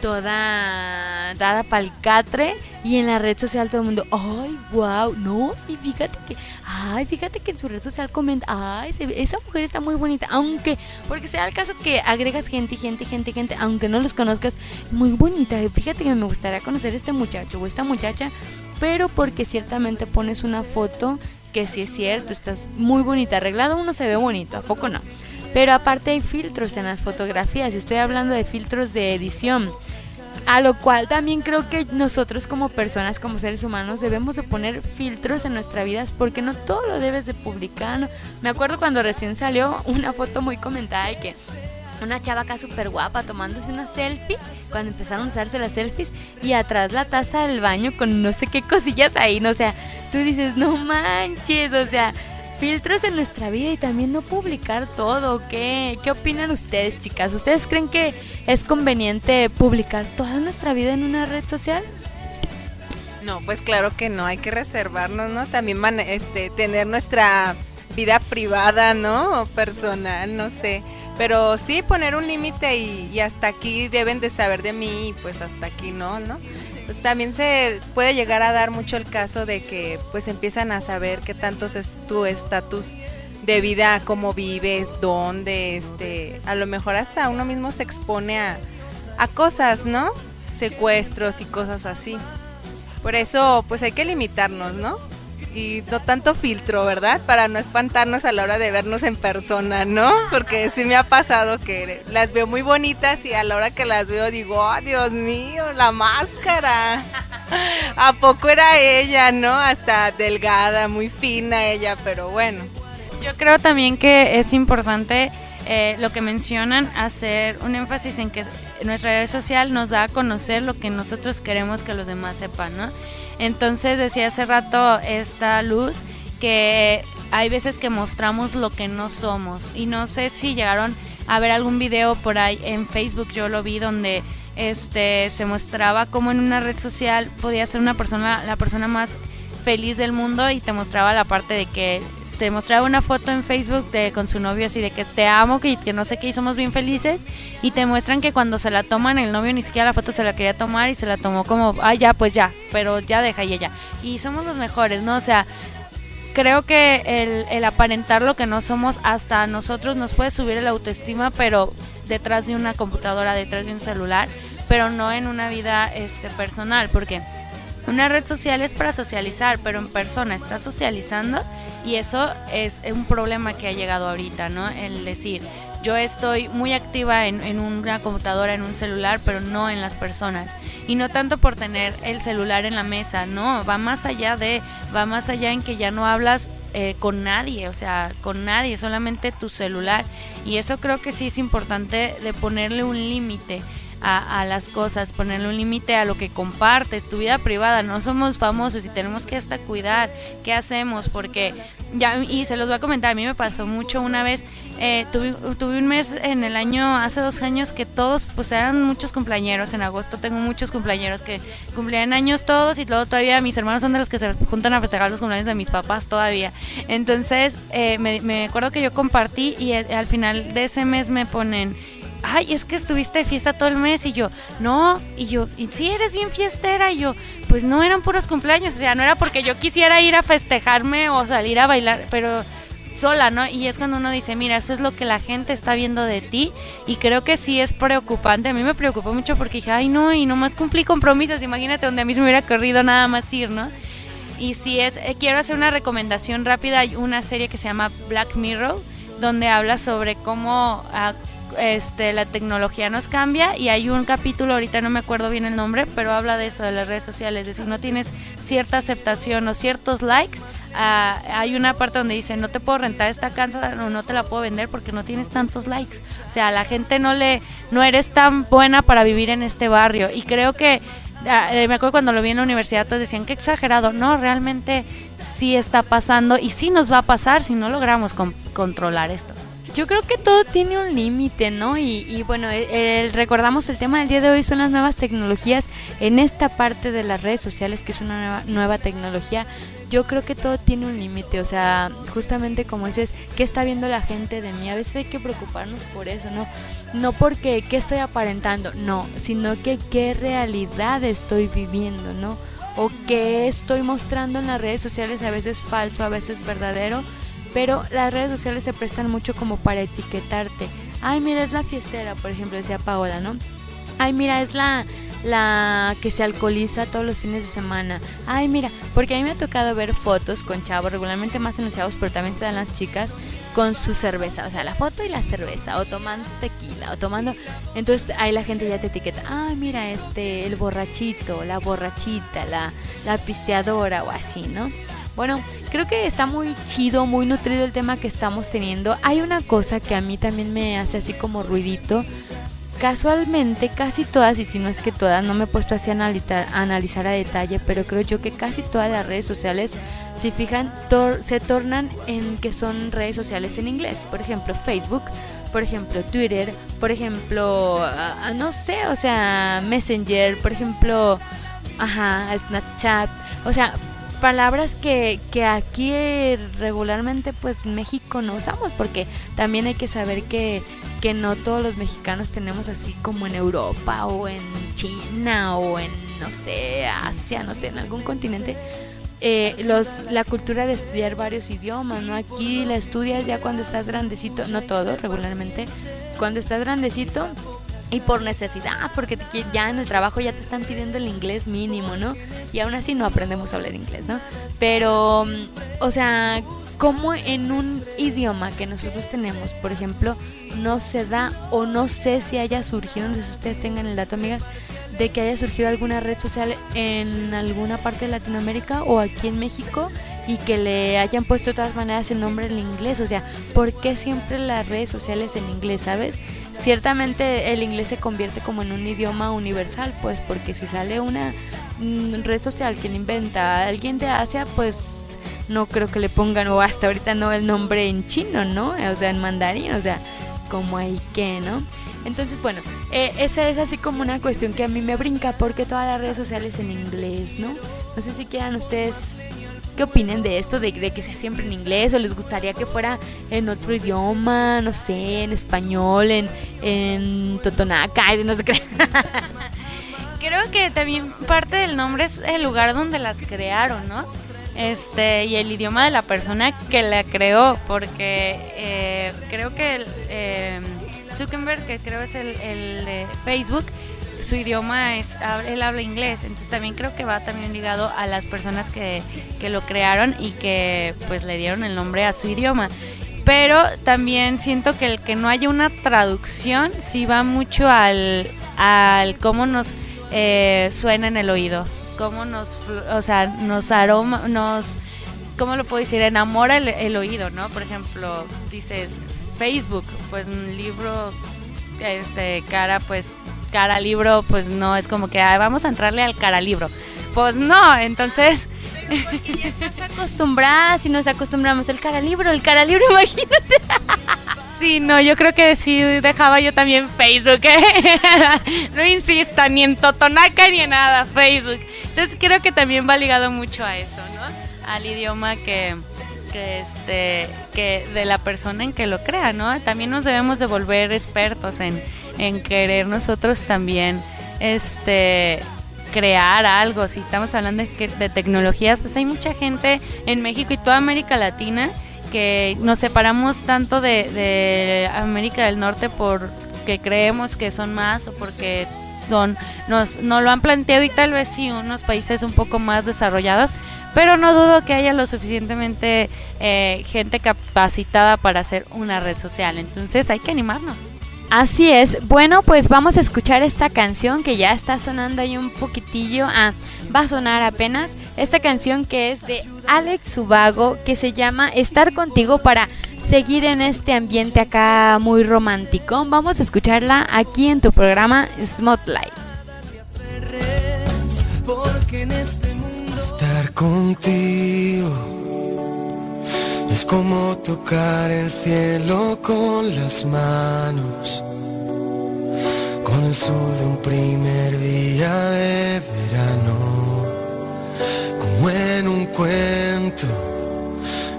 toda dada pa'l catre y en la red social todo el mundo, ay, wow, no, sí, fíjate que, ay, fíjate que en su red social comenta, ay, esa mujer está muy bonita, aunque, porque sea el caso que agregas gente, gente, gente, gente, aunque no los conozcas, muy bonita, fíjate que me gustaría conocer este muchacho o esta muchacha, pero porque ciertamente pones una foto que sí es cierto, estás muy bonita, arreglado uno se ve bonito, ¿a poco no? Pero aparte hay filtros en las fotografías, estoy hablando de filtros de edición. A lo cual también creo que nosotros como personas, como seres humanos, debemos de poner filtros en nuestra vida porque no todo lo debes de publicar. Me acuerdo cuando recién salió una foto muy comentada de que una chava acá súper guapa tomándose una selfie cuando empezaron a usarse las selfies y atrás la taza del baño con no sé qué (laughs) cosillas ahí, ¿no? O sea, tú dices, no manches, o sea, filtros en nuestra vida y también no publicar todo. ¿Qué, ¿Qué opinan ustedes, chicas? ¿Ustedes creen que es conveniente publicar toda nuestra vida en una red social? No, pues claro que no, hay que reservarnos, ¿no? También este, tener nuestra vida privada, ¿no? O personal, no sé. Pero sí poner un límite y, hasta aquí deben de saber de mí y pues hasta aquí no, ¿no? Pues, también se puede llegar a dar mucho el caso de que pues empiezan a saber qué tanto es tu estatus de vida, cómo vives, dónde, este, a lo mejor hasta uno mismo se expone a, a cosas, ¿no? Secuestros y cosas así. Por eso, pues hay que limitarnos, ¿no? Y no tanto filtro, ¿verdad? Para no espantarnos a la hora de vernos en persona, ¿no? Porque sí me ha pasado que las veo muy bonitas y a la hora que las veo digo, oh, Dios mío, la máscara. (laughs) ¿A poco era ella, no? Hasta delgada, muy fina ella, pero bueno. Yo creo también que es importante eh, lo que mencionan, hacer un énfasis en que nuestra red social nos da a conocer lo que nosotros queremos que los demás sepan, ¿no? Entonces decía hace rato esta luz que hay veces que mostramos lo que no somos. Y no sé si llegaron a ver algún video por ahí en Facebook yo lo vi donde este se mostraba como en una red social podía ser una persona la persona más feliz del mundo y te mostraba la parte de que te mostraba una foto en Facebook de, con su novio así de que te amo, que, que no sé qué, y somos bien felices. Y te muestran que cuando se la toman, el novio ni siquiera la foto se la quería tomar y se la tomó como, ah, ya, pues ya, pero ya deja y ella. Y somos los mejores, ¿no? O sea, creo que el, el aparentar lo que no somos hasta nosotros nos puede subir el autoestima, pero detrás de una computadora, detrás de un celular, pero no en una vida este, personal, porque una red social es para socializar, pero en persona estás socializando y eso es un problema que ha llegado ahorita, ¿no? El decir, yo estoy muy activa en, una computadora, en un celular, pero no en las personas. Y no tanto por tener el celular en la mesa, no, va más allá de, va más allá en que ya no hablas eh, con nadie, o sea, con nadie, solamente tu celular. Y eso creo que sí es importante de ponerle un límite a, las cosas, ponerle un límite a lo que compartes, tu vida privada. No somos famosos y tenemos que hasta cuidar qué hacemos, porque ya, y se los voy a comentar, a mí me pasó mucho una vez, eh, tuve, tuve, un mes en el año, hace dos años, que todos, pues eran muchos cumpleaños, en agosto tengo muchos cumpleaños que cumplían años todos y luego todavía mis hermanos son de los que se juntan a festejar los cumpleaños de mis papás todavía. Entonces, eh, me, me acuerdo que yo compartí y eh, al final de ese mes me ponen ay, es que estuviste de fiesta todo el mes y yo, no, y yo, y sí, eres bien fiestera y yo, pues no eran puros cumpleaños, o sea, no era porque yo quisiera ir a festejarme o salir a bailar, pero sola, ¿no? Y es cuando uno dice, mira, eso es lo que la gente está viendo de ti y creo que sí es preocupante. A mí me preocupó mucho porque dije, ay, no, y nomás cumplí compromisos, imagínate donde a mí se me hubiera corrido nada más ir, ¿no? Y si es, eh, quiero hacer una recomendación rápida, hay una serie que se llama Black Mirror, donde habla sobre cómo ah, este, la tecnología nos cambia y hay un capítulo, ahorita no me acuerdo bien el nombre, pero habla de eso, de las redes sociales, de si no tienes cierta aceptación o ciertos likes, ah, hay una parte donde dice, no te puedo rentar esta casa o no te la puedo vender porque no tienes tantos likes. O sea, la gente no le, no eres tan buena para vivir en este barrio. Y creo que, ah, eh, me acuerdo cuando lo vi en la universidad, todos decían, que exagerado. No, realmente sí está pasando y sí nos va a pasar si no logramos controlar esto. Yo creo que todo tiene un límite, ¿no? Y, bueno, recordamos el tema del día de hoy son las nuevas tecnologías en esta parte de las redes sociales, que es una nueva, nueva tecnología, yo creo que todo tiene un límite, o sea, justamente como dices, ¿qué está viendo la gente de mí? A veces hay que preocuparnos por eso, ¿no? No porque qué estoy aparentando, no, sino que qué realidad estoy viviendo, ¿no? O qué estoy mostrando en las redes sociales, a veces falso, a veces verdadero, pero las redes sociales se prestan mucho como para etiquetarte. Ay, mira, es la fiestera, por ejemplo, decía Paola, ¿no? Ay, mira, es la la que se alcoholiza todos los fines de semana. Ay, mira, porque a mí me ha tocado ver fotos con chavos, regularmente más en los chavos, pero también se dan las chicas con su cerveza, o sea, la foto y la cerveza, o tomando tequila, o tomando, entonces ahí la gente ya te etiqueta, ay, mira, este, el borrachito, la borrachita, la, la pisteadora, o así, ¿no? Bueno, creo que está muy chido, muy nutrido el tema que estamos teniendo. Hay una cosa que a mí también me hace así como ruidito, Casualmente, casi todas, y si no es que todas, no me he puesto así a analizar, a, detalle, pero creo yo que casi todas las redes sociales, si fijan, se tornan en que son redes sociales en inglés. Por ejemplo, Facebook, por ejemplo, Twitter, por ejemplo, no sé, o sea, Messenger, por ejemplo, ajá, Snapchat, o sea, palabras que, que aquí regularmente pues México no usamos porque también hay que saber que, que no todos los mexicanos tenemos así como en Europa o en China o en no sé Asia no sé en algún continente eh, los la cultura de estudiar varios idiomas no aquí la estudias ya cuando estás grandecito no todo regularmente cuando estás grandecito y por necesidad, porque ya en el trabajo ya te están pidiendo el inglés mínimo, ¿no? Y aún así no aprendemos a hablar inglés, ¿no? Pero, mm, o sea, como en un idioma que nosotros tenemos, por ejemplo, no se da o no sé si haya surgido, no sé si ustedes tengan el dato, amigas, de que haya surgido alguna red social en alguna parte de Latinoamérica o aquí en México y que le hayan puesto de todas maneras el nombre en inglés. O sea, ¿por qué siempre las redes sociales en inglés, sabes? Ciertamente el inglés se convierte como en un idioma universal, pues porque si sale una mm, red social que le inventa alguien de Asia, pues no creo que le pongan, o hasta ahorita no, el nombre en chino, ¿no? O sea, en mandarín, o sea, como hay que, ¿no? Entonces, bueno, eh, esa es así como una cuestión que a mí me brinca, porque todas las redes sociales en inglés, ¿no? No sé si quieran ustedes qué opinen de esto, de, que sea siempre en inglés o les gustaría que fuera en otro idioma, no sé, en español, en, en totonaca, no sé qué. (laughs) Creo que también parte del nombre es el lugar donde las crearon, ¿no? Este, y el idioma de la persona que la creó, porque eh, creo que eh, Zuckerberg, que creo es el, el de Facebook, su idioma es, él habla inglés, entonces también creo que va también ligado a las personas que, lo crearon y que pues le dieron el nombre a su idioma. Pero también siento que el que no haya una traducción sí va mucho al, al cómo nos eh, suena en el oído, cómo nos, o sea, nos aroma, nos, ¿cómo lo puedo decir? Enamora el, el oído, ¿no? Por ejemplo, dices Facebook, pues un libro, este, cara, pues cara libro, pues no es como que vamos a entrarle al cara libro. Pues no, entonces. ya estás acostumbrada, si nos acostumbramos el cara libro, el (laughs) cara libro, imagínate. Sí, no, yo creo que sí dejaba yo también Facebook. ¿eh? (laughs) no insista, ni en Totonaca ni en nada, Facebook. Entonces creo que también va ligado mucho a eso, ¿no? Al idioma que, que este que de la persona en que lo crea, ¿no? También nos debemos de volver expertos en, en querer nosotros también este crear algo. Si estamos hablando de, tecnologías, pues hay mucha gente en México y toda América Latina que nos separamos tanto de, América del Norte porque creemos que son más o porque son nos, lo han planteado y tal vez sí unos países un poco más desarrollados, pero no dudo que haya lo suficientemente eh, gente capacitada para hacer una red social. Entonces hay que animarnos. Así es. Bueno, pues vamos a escuchar esta canción que ya está sonando ahí un poquitillo. Ah, va a sonar apenas. Esta canción que es de Alex Subago, que se llama Estar contigo para seguir en este ambiente acá muy romántico. Vamos a escucharla aquí en tu programa Smotlight. Estar contigo es como tocar el cielo con las manos, con el sol de un primer día de verano, como en un cuento,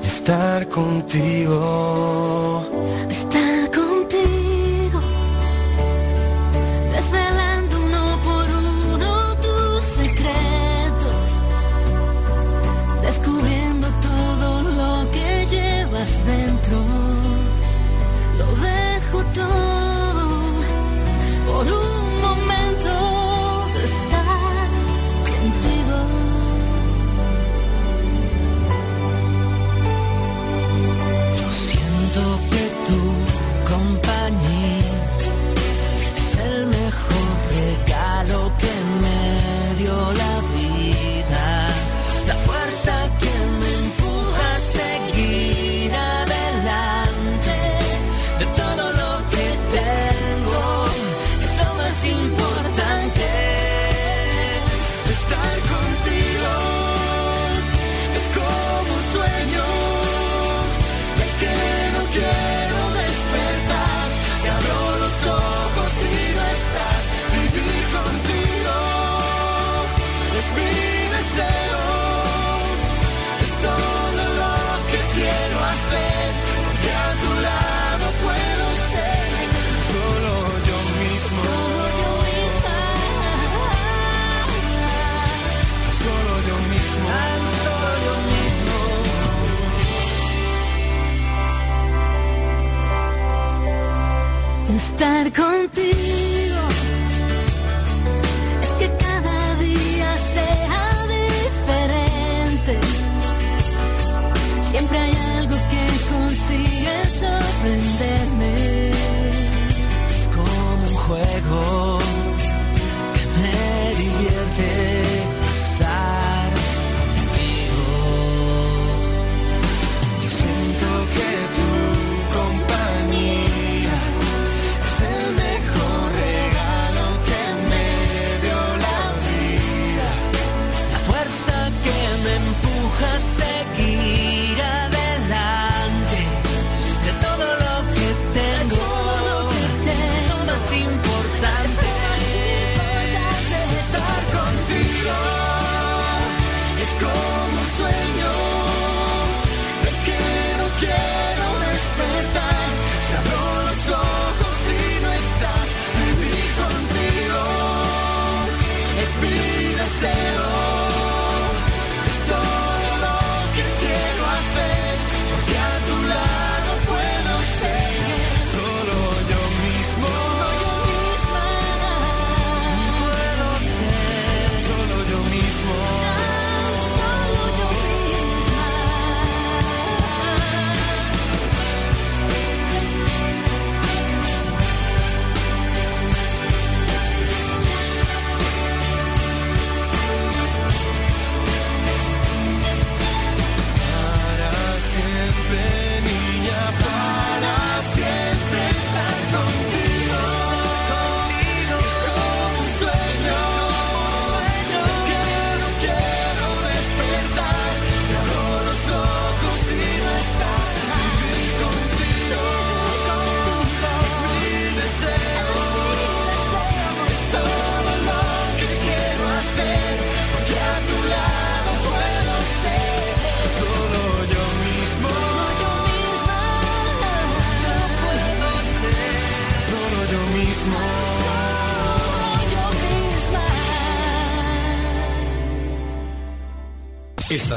estar contigo. Estar contigo, desvelando uno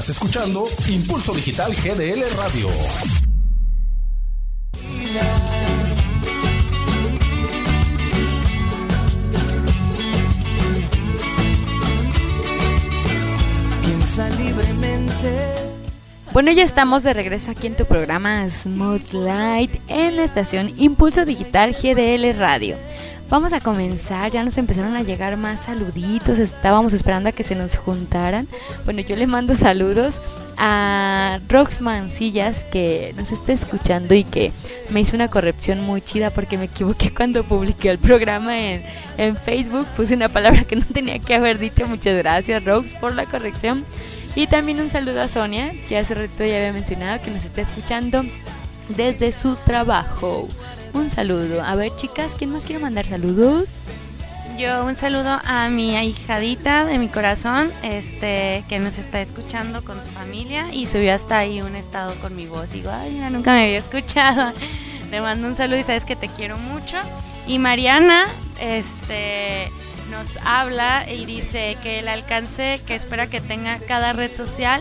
Escuchando Impulso Digital GDL Radio. Piensa libremente. Bueno, ya estamos de regreso aquí en tu programa Smooth Light en la estación Impulso Digital GDL Radio. Vamos a comenzar, ya nos empezaron a llegar más saluditos, estábamos esperando a que se nos juntaran. Bueno, yo le mando saludos a Rox Mancillas que nos está escuchando y que me hizo una corrección muy chida porque me equivoqué (laughs) cuando publiqué el programa en, en Facebook. Puse una palabra que no tenía que haber dicho. Muchas gracias, Rox, por la corrección. Y también un saludo a Sonia, que hace rato ya había mencionado que nos está escuchando desde su trabajo. Un saludo. A ver, chicas, ¿quién más quiere mandar saludos? Yo un saludo a mi ahijadita de mi corazón, este, que nos está escuchando con su familia y subió hasta ahí un estado con mi voz. Digo, ay, mira, nunca me había escuchado. (laughs) Le mando un saludo y sabes que te quiero mucho. Y Mariana, este, nos habla y dice que el alcance que espera que tenga cada red social,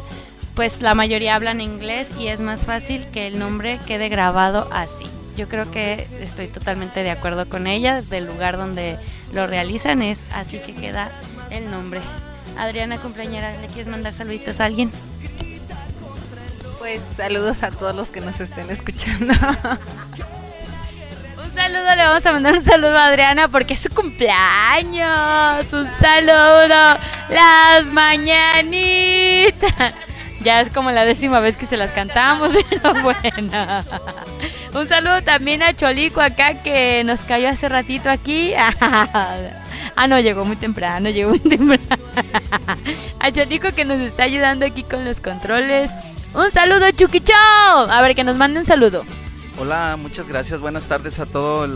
pues la mayoría hablan inglés y es más fácil que el nombre quede grabado así. Yo creo que estoy totalmente de acuerdo con ella, del lugar donde lo realizan es así que queda el nombre. Adriana cumpleañera, ¿le quieres mandar saluditos a alguien? Pues saludos a todos los que nos estén escuchando. Un saludo, le vamos a mandar un saludo a Adriana porque es su cumpleaños. Un saludo, las mañanitas. Ya es como la décima vez que se las cantamos, (laughs) pero bueno. Un saludo también a Cholico acá que nos cayó hace ratito aquí. (laughs) Ah, no, llegó muy temprano, llegó muy temprano. (laughs) A Cholico que nos está ayudando aquí con los controles. Un saludo, Chuquicho. A ver, que nos mande un saludo. Hola, muchas gracias. Buenas tardes a todos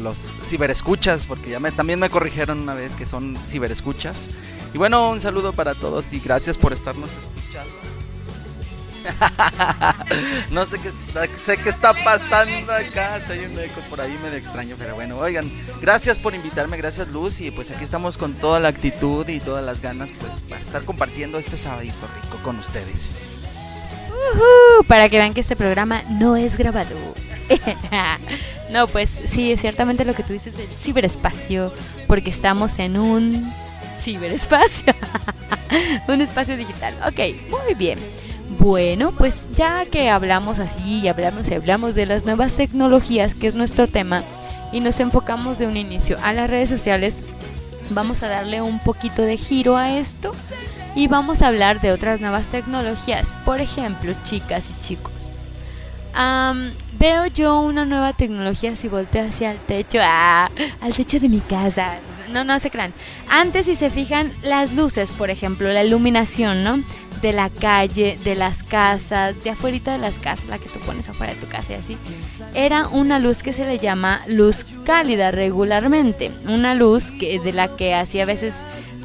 los ciberescuchas, porque ya también me corrigieron una vez que son ciberescuchas. Y bueno, un saludo para todos y gracias por estarnos escuchando. (laughs) no sé qué, sé qué está pasando acá, soy un eco por ahí medio extraño, pero bueno, oigan, gracias por invitarme, gracias Luz y pues aquí estamos con toda la actitud y todas las ganas pues para estar compartiendo este sabadito rico con ustedes. Para que vean que este programa no es grabado. (laughs) no, pues sí, ciertamente lo que tú dices del ciberespacio, porque estamos en un ciberespacio, (laughs) un espacio digital. Ok, muy bien. Bueno, pues ya que hablamos así y hablamos y hablamos de las nuevas tecnologías, que es nuestro tema, y nos enfocamos de un inicio a las redes sociales, vamos a darle un poquito de giro a esto y vamos a hablar de otras nuevas tecnologías. Por ejemplo, chicas y chicos, veo yo una nueva tecnología si volteo hacia el techo, ah, al techo de mi casa. No, no se crean. Antes, si se fijan, las luces, por ejemplo, la iluminación, ¿no? De la calle, de las casas, de afuera de las casas, la que tú pones afuera de tu casa y así, era una luz que se le llama luz cálida regularmente. Una luz que de la que así a veces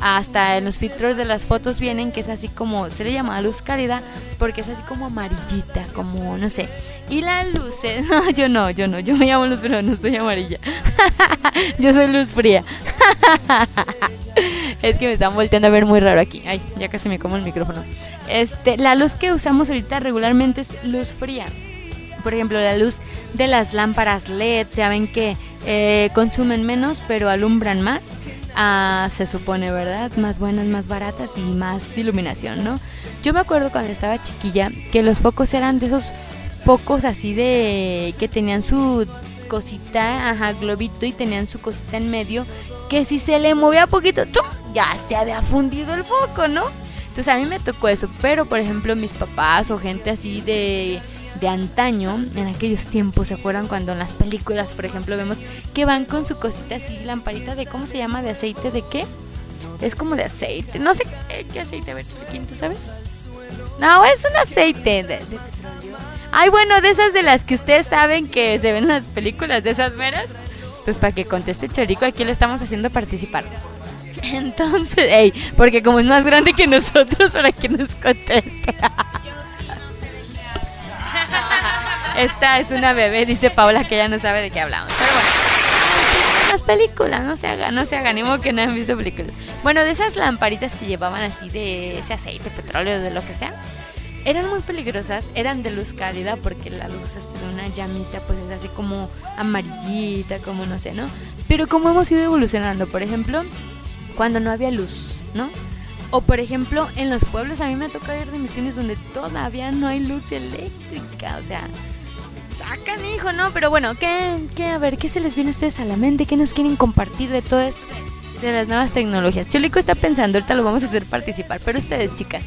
hasta en los filtros de las fotos vienen que es así como se le llama luz cálida porque es así como amarillita como no sé. Y las luces (laughs) no yo no yo no yo me llamo luz pero no soy amarilla. (laughs) Yo soy luz fría. (laughs) Es que me están volteando a ver muy raro aquí. Ay ya casi me como el micrófono. Este la luz que usamos ahorita regularmente es luz fría. Por ejemplo, la luz de las lámparas LED, ya ven que eh, consumen menos, pero alumbran más. Ah, se supone, ¿verdad? Más buenas, más baratas y más iluminación, ¿no? Yo me acuerdo cuando estaba chiquilla que los focos eran de esos focos así de que tenían su cosita, ajá, globito y tenían su cosita en medio que si se le movía poquito, ¡tum! ya se había fundido el foco, ¿no? Entonces a mí me tocó eso, pero por ejemplo mis papás o gente así de de antaño, en aquellos tiempos, ¿se acuerdan cuando en las películas, por ejemplo, vemos que van con su cosita así, lamparita de, ¿cómo se llama? ¿De aceite de qué? Es como de aceite, no sé qué, aceite, a ver, ¿tú sabes? No, es un aceite de, de. Ay, bueno, de esas de las que ustedes saben que se ven en las películas, de esas veras. Pues para que conteste Chorico, aquí lo estamos haciendo participar. Entonces, ey, porque como es más grande que nosotros, (laughs) para que nos conteste. Esta es una bebé, dice Paula, que ella no sabe de qué hablamos. Pero bueno, las películas, no se hagan, no se hagan, ni modo que no han visto películas. Bueno, de esas lamparitas que llevaban así de ese aceite, petróleo, de lo que sea, eran muy peligrosas, eran de luz cálida porque la luz este, de una llamita pues es así como amarillita, como no sé, ¿no? Pero como hemos ido evolucionando, por ejemplo, cuando no había luz, ¿no? O por ejemplo, en los pueblos a mí me ha tocado ir de misiones donde todavía no hay luz eléctrica, o sea, sacan hijo, ¿no? Pero bueno, ¿qué, qué, a ver, qué se les viene a ustedes a la mente? ¿Qué nos quieren compartir de todo esto de, las nuevas tecnologías? Cholico está pensando, ahorita lo vamos a hacer participar, pero ustedes, chicas.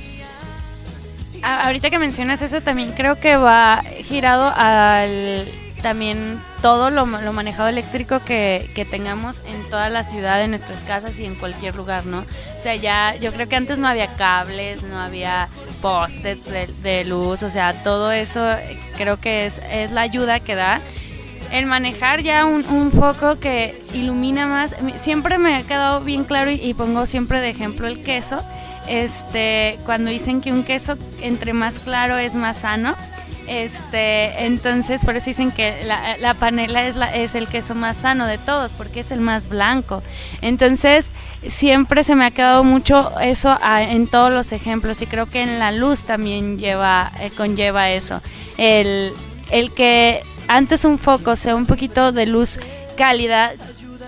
Ahorita que mencionas eso, también creo que va girado al también todo lo, lo manejado eléctrico que, que tengamos en toda la ciudad, en nuestras casas y en cualquier lugar, ¿no? O sea, ya, yo creo que antes no había cables, no había postes de, luz, o sea, todo eso eh, creo que es, es la ayuda que da. el manejar ya un, un foco que ilumina más, siempre me ha quedado bien claro y, y pongo siempre de ejemplo el queso. Este, cuando dicen que un queso entre más claro es más sano. Este, entonces por eso dicen que la, la panela es, la, es el queso más sano de todos, porque es el más blanco. Entonces, siempre se me ha quedado mucho eso a- en todos los ejemplos y creo que en la luz también lleva, eh, conlleva eso. El, el que antes un foco sea un poquito de luz cálida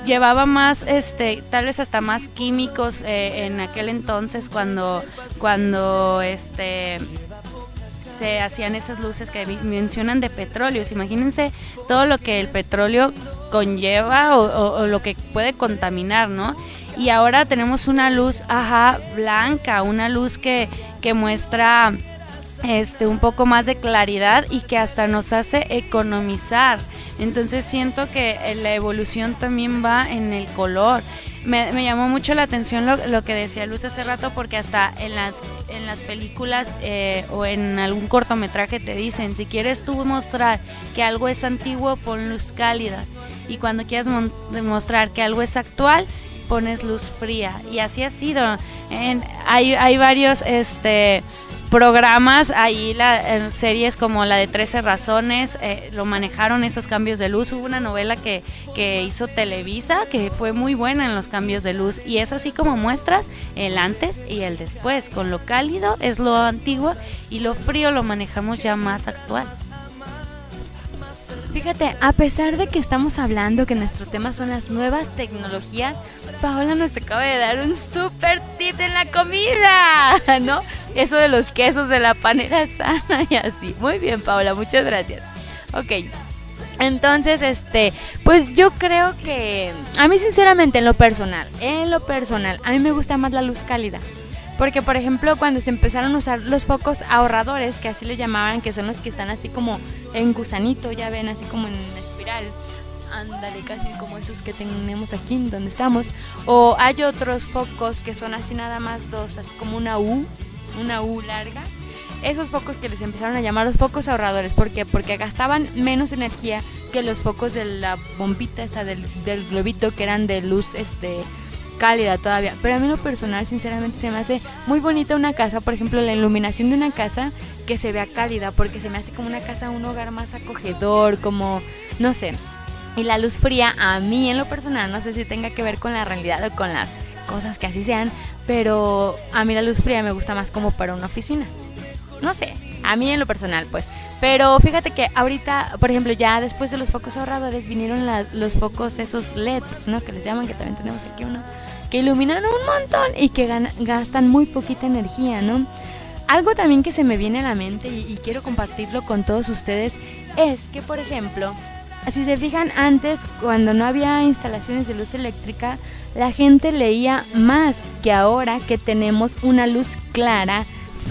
llevaba más este tal vez hasta más químicos eh, en aquel entonces cuando cuando este se hacían esas luces que mencionan de petróleos. Imagínense todo lo que el petróleo conlleva o, lo que puede contaminar, ¿no? Y ahora tenemos una luz, ajá, blanca, una luz que, que muestra este un poco más de claridad y que hasta nos hace economizar. Entonces siento que la evolución también va en el color. Me, me llamó mucho la atención lo, que decía Luz hace rato porque hasta en las, en las películas eh, o en algún cortometraje te dicen, si quieres tú mostrar que algo es antiguo, pon luz cálida. Y cuando quieras demostrar que algo es actual, pones luz fría. Y así ha sido. En- hay, hay varios este, programas, ahí la, series como la de 13 razones, eh, lo manejaron esos cambios de luz. Hubo una novela que, que hizo Televisa que fue muy buena en los cambios de luz. Y es así como muestras el antes y el después. Con lo cálido es lo antiguo y lo frío lo manejamos ya más actual. Fíjate, a pesar de que estamos hablando que nuestro tema son las nuevas tecnologías, Paola nos acaba de dar un super tip en la comida, (laughs) ¿no? Eso de los quesos de la panera sana y así. Muy bien, Paola, muchas gracias. Ok. Entonces, este, pues yo creo que a mí sinceramente en lo personal, en lo personal, a mí me gusta más la luz cálida. Porque, por ejemplo, cuando se empezaron a usar los focos ahorradores, que así le llamaban, que son los que están así como en gusanito, ya ven, así como en espiral. Ándale, casi como esos que tenemos aquí donde estamos. O hay otros focos que son así nada más dos, así como una U, una U larga. Esos focos que les empezaron a llamar los focos ahorradores. ¿Por qué? Porque gastaban menos energía que los focos de la bombita esa del, del globito que eran de luz este cálida todavía. Pero a mí lo personal, sinceramente, se me hace muy bonita una casa. Por ejemplo, la iluminación de una casa que se vea cálida, porque se me hace como una casa, un hogar más acogedor, como, no sé. Y la luz fría, a mí en lo personal, no sé si tenga que ver con la realidad o con las cosas que así sean, pero a mí la luz fría me gusta más como para una oficina. No sé, a mí en lo personal, pues. Pero fíjate que ahorita, por ejemplo, ya después de los focos ahorradores vinieron los focos esos LED, ¿no? Que les llaman, que también tenemos aquí uno, que iluminan un montón y que gastan muy poquita energía, ¿no? Algo también que se me viene a la mente y quiero compartirlo con todos ustedes es que, por ejemplo, si se fijan antes, cuando no había instalaciones de luz eléctrica, la gente leía más que ahora que tenemos una luz clara,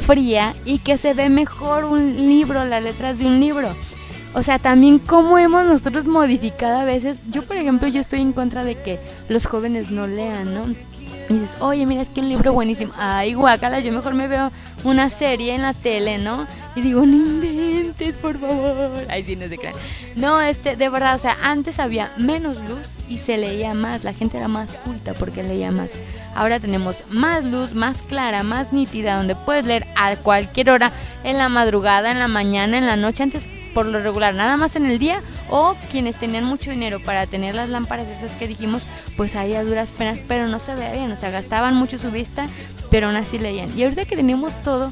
fría y que se ve mejor un libro, las letras de un libro. O sea, también cómo hemos nosotros modificado a veces. Yo, por ejemplo, yo estoy en contra de que los jóvenes no lean, ¿no? Y dices, oye, mira, es que un libro buenísimo. Ay, guacala, yo mejor me veo una serie en la tele, ¿no? Y digo, no inventes, por favor. Ay, sí, no se crean. No, este, de verdad, o sea, antes había menos luz y se leía más. La gente era más culta porque leía más. Ahora tenemos más luz, más clara, más nítida, donde puedes leer a cualquier hora, en la madrugada, en la mañana, en la noche. Antes, por lo regular, nada más en el día. O quienes tenían mucho dinero para tener las lámparas esas que dijimos, pues ahí a duras penas, pero no se veía bien. O sea, gastaban mucho su vista, pero aún así leían. Y ahorita que tenemos todo,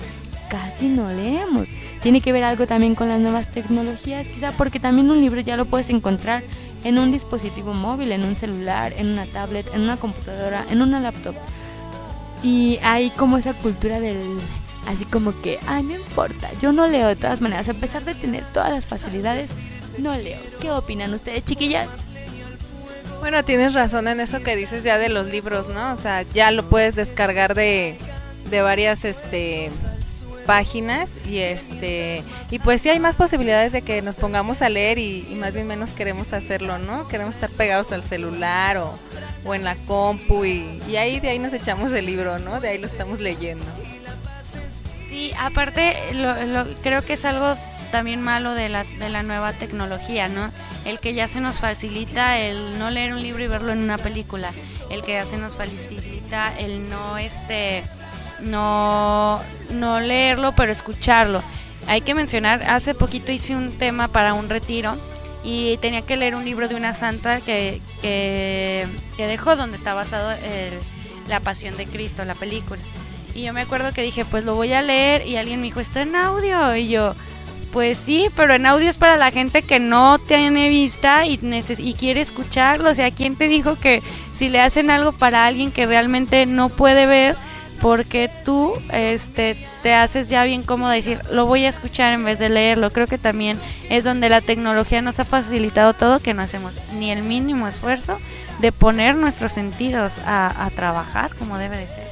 casi no leemos. Tiene que ver algo también con las nuevas tecnologías, quizá porque también un libro ya lo puedes encontrar en un dispositivo móvil, en un celular, en una tablet, en una computadora, en una laptop. Y hay como esa cultura del así como que, ay, no importa, yo no leo de todas maneras, a pesar de tener todas las facilidades, no leo. ¿Qué opinan ustedes, chiquillas? Bueno, tienes razón en eso que dices ya de los libros, ¿no? O sea, ya lo puedes descargar de, de varias este páginas y este y pues sí hay más posibilidades de que nos pongamos a leer y, y más bien menos queremos hacerlo, ¿no? Queremos estar pegados al celular o, o en la compu y, y ahí de ahí nos echamos el libro, ¿no? De ahí lo estamos leyendo. Sí, aparte lo, lo- creo que es algo también malo de la, de la nueva tecnología, ¿no? El que ya se nos facilita el no leer un libro y verlo en una película, el que ya se nos facilita el no este no no leerlo pero escucharlo. Hay que mencionar, hace poquito hice un tema para un retiro y tenía que leer un libro de una santa que, que, dejó donde está basado el, la pasión de Cristo, la película. Y yo me acuerdo que dije, pues lo voy a leer y alguien me dijo, está en audio. Y yo, pues sí, pero en audio es para la gente que no tiene vista y, y quiere escucharlo. O sea, ¿quién te dijo que si le hacen algo para alguien que realmente no puede ver, porque tú este, te haces ya bien cómodo decir, lo voy a escuchar en vez de leerlo? Creo que también es donde la tecnología nos ha facilitado todo, que no hacemos ni el mínimo esfuerzo de poner nuestros sentidos a trabajar como debe de ser.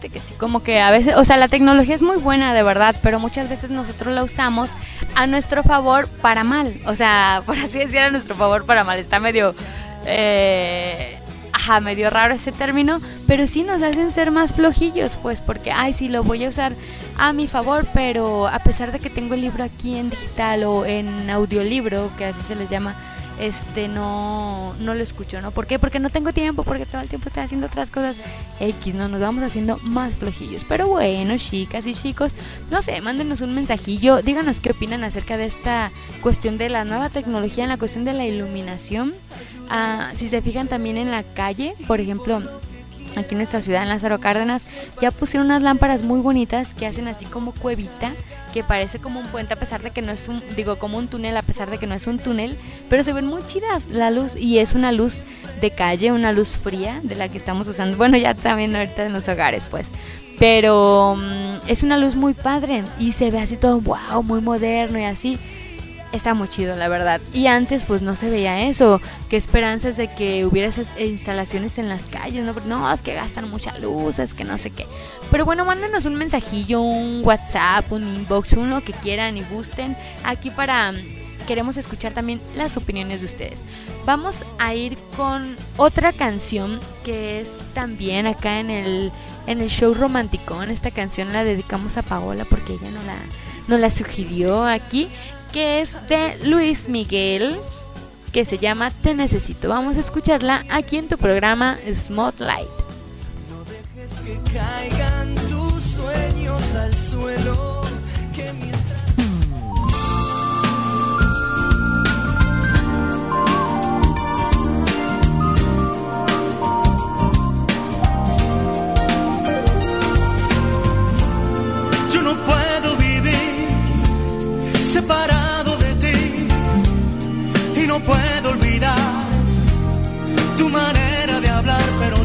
Que sí, como que a veces, o sea, la tecnología es muy buena de verdad, pero muchas veces nosotros la usamos a nuestro favor para mal. O sea, (laughs) por así decir, a nuestro favor para mal. Está medio, eh, ajá, medio raro ese término, pero sí nos hacen ser más flojillos, pues, porque, ay, sí, lo voy a usar a mi favor, pero a pesar de que tengo el libro aquí en digital o en audiolibro, que así se les llama, este no no lo escucho, ¿no? ¿Por qué? Porque no tengo tiempo, porque todo el tiempo estoy haciendo otras cosas X, ¿no? Nos vamos haciendo más flojillos. Pero bueno, chicas y chicos, no sé, mándenos un mensajillo, díganos qué opinan acerca de esta cuestión de la nueva tecnología, en la cuestión de la iluminación. Ah, si se fijan también en la calle, por ejemplo, aquí en nuestra ciudad, en Lázaro Cárdenas, ya pusieron unas lámparas muy bonitas que hacen así como cuevita, que parece como un puente a pesar de que no es un, digo, como un túnel a pesar de que no es un túnel, pero se ven muy chidas la luz y es una luz de calle, una luz fría de la que estamos usando, bueno, ya también ahorita en los hogares, pues. Pero mm, es una luz muy padre y se ve así todo wow, muy moderno y así está muy chido, la verdad. Y antes, pues no se veía eso. Qué esperanzas de que hubiera instalaciones en las calles, ¿no? No, es que gastan mucha luz, es que no sé qué. Pero bueno, mándenos un mensajillo, un WhatsApp, un inbox, uno que quieran y gusten. Aquí para. Queremos escuchar también las opiniones de ustedes. Vamos a ir con otra canción que es también acá en el, en el show romántico. Esta canción la dedicamos a Paola porque ella no la, no la sugirió aquí que es de Luis Miguel, que se llama Te Necesito. Vamos a escucharla aquí en tu programa Spotlight. No dejes que caigan tus sueños al suelo. Que mientras Yo no puedo vivir separado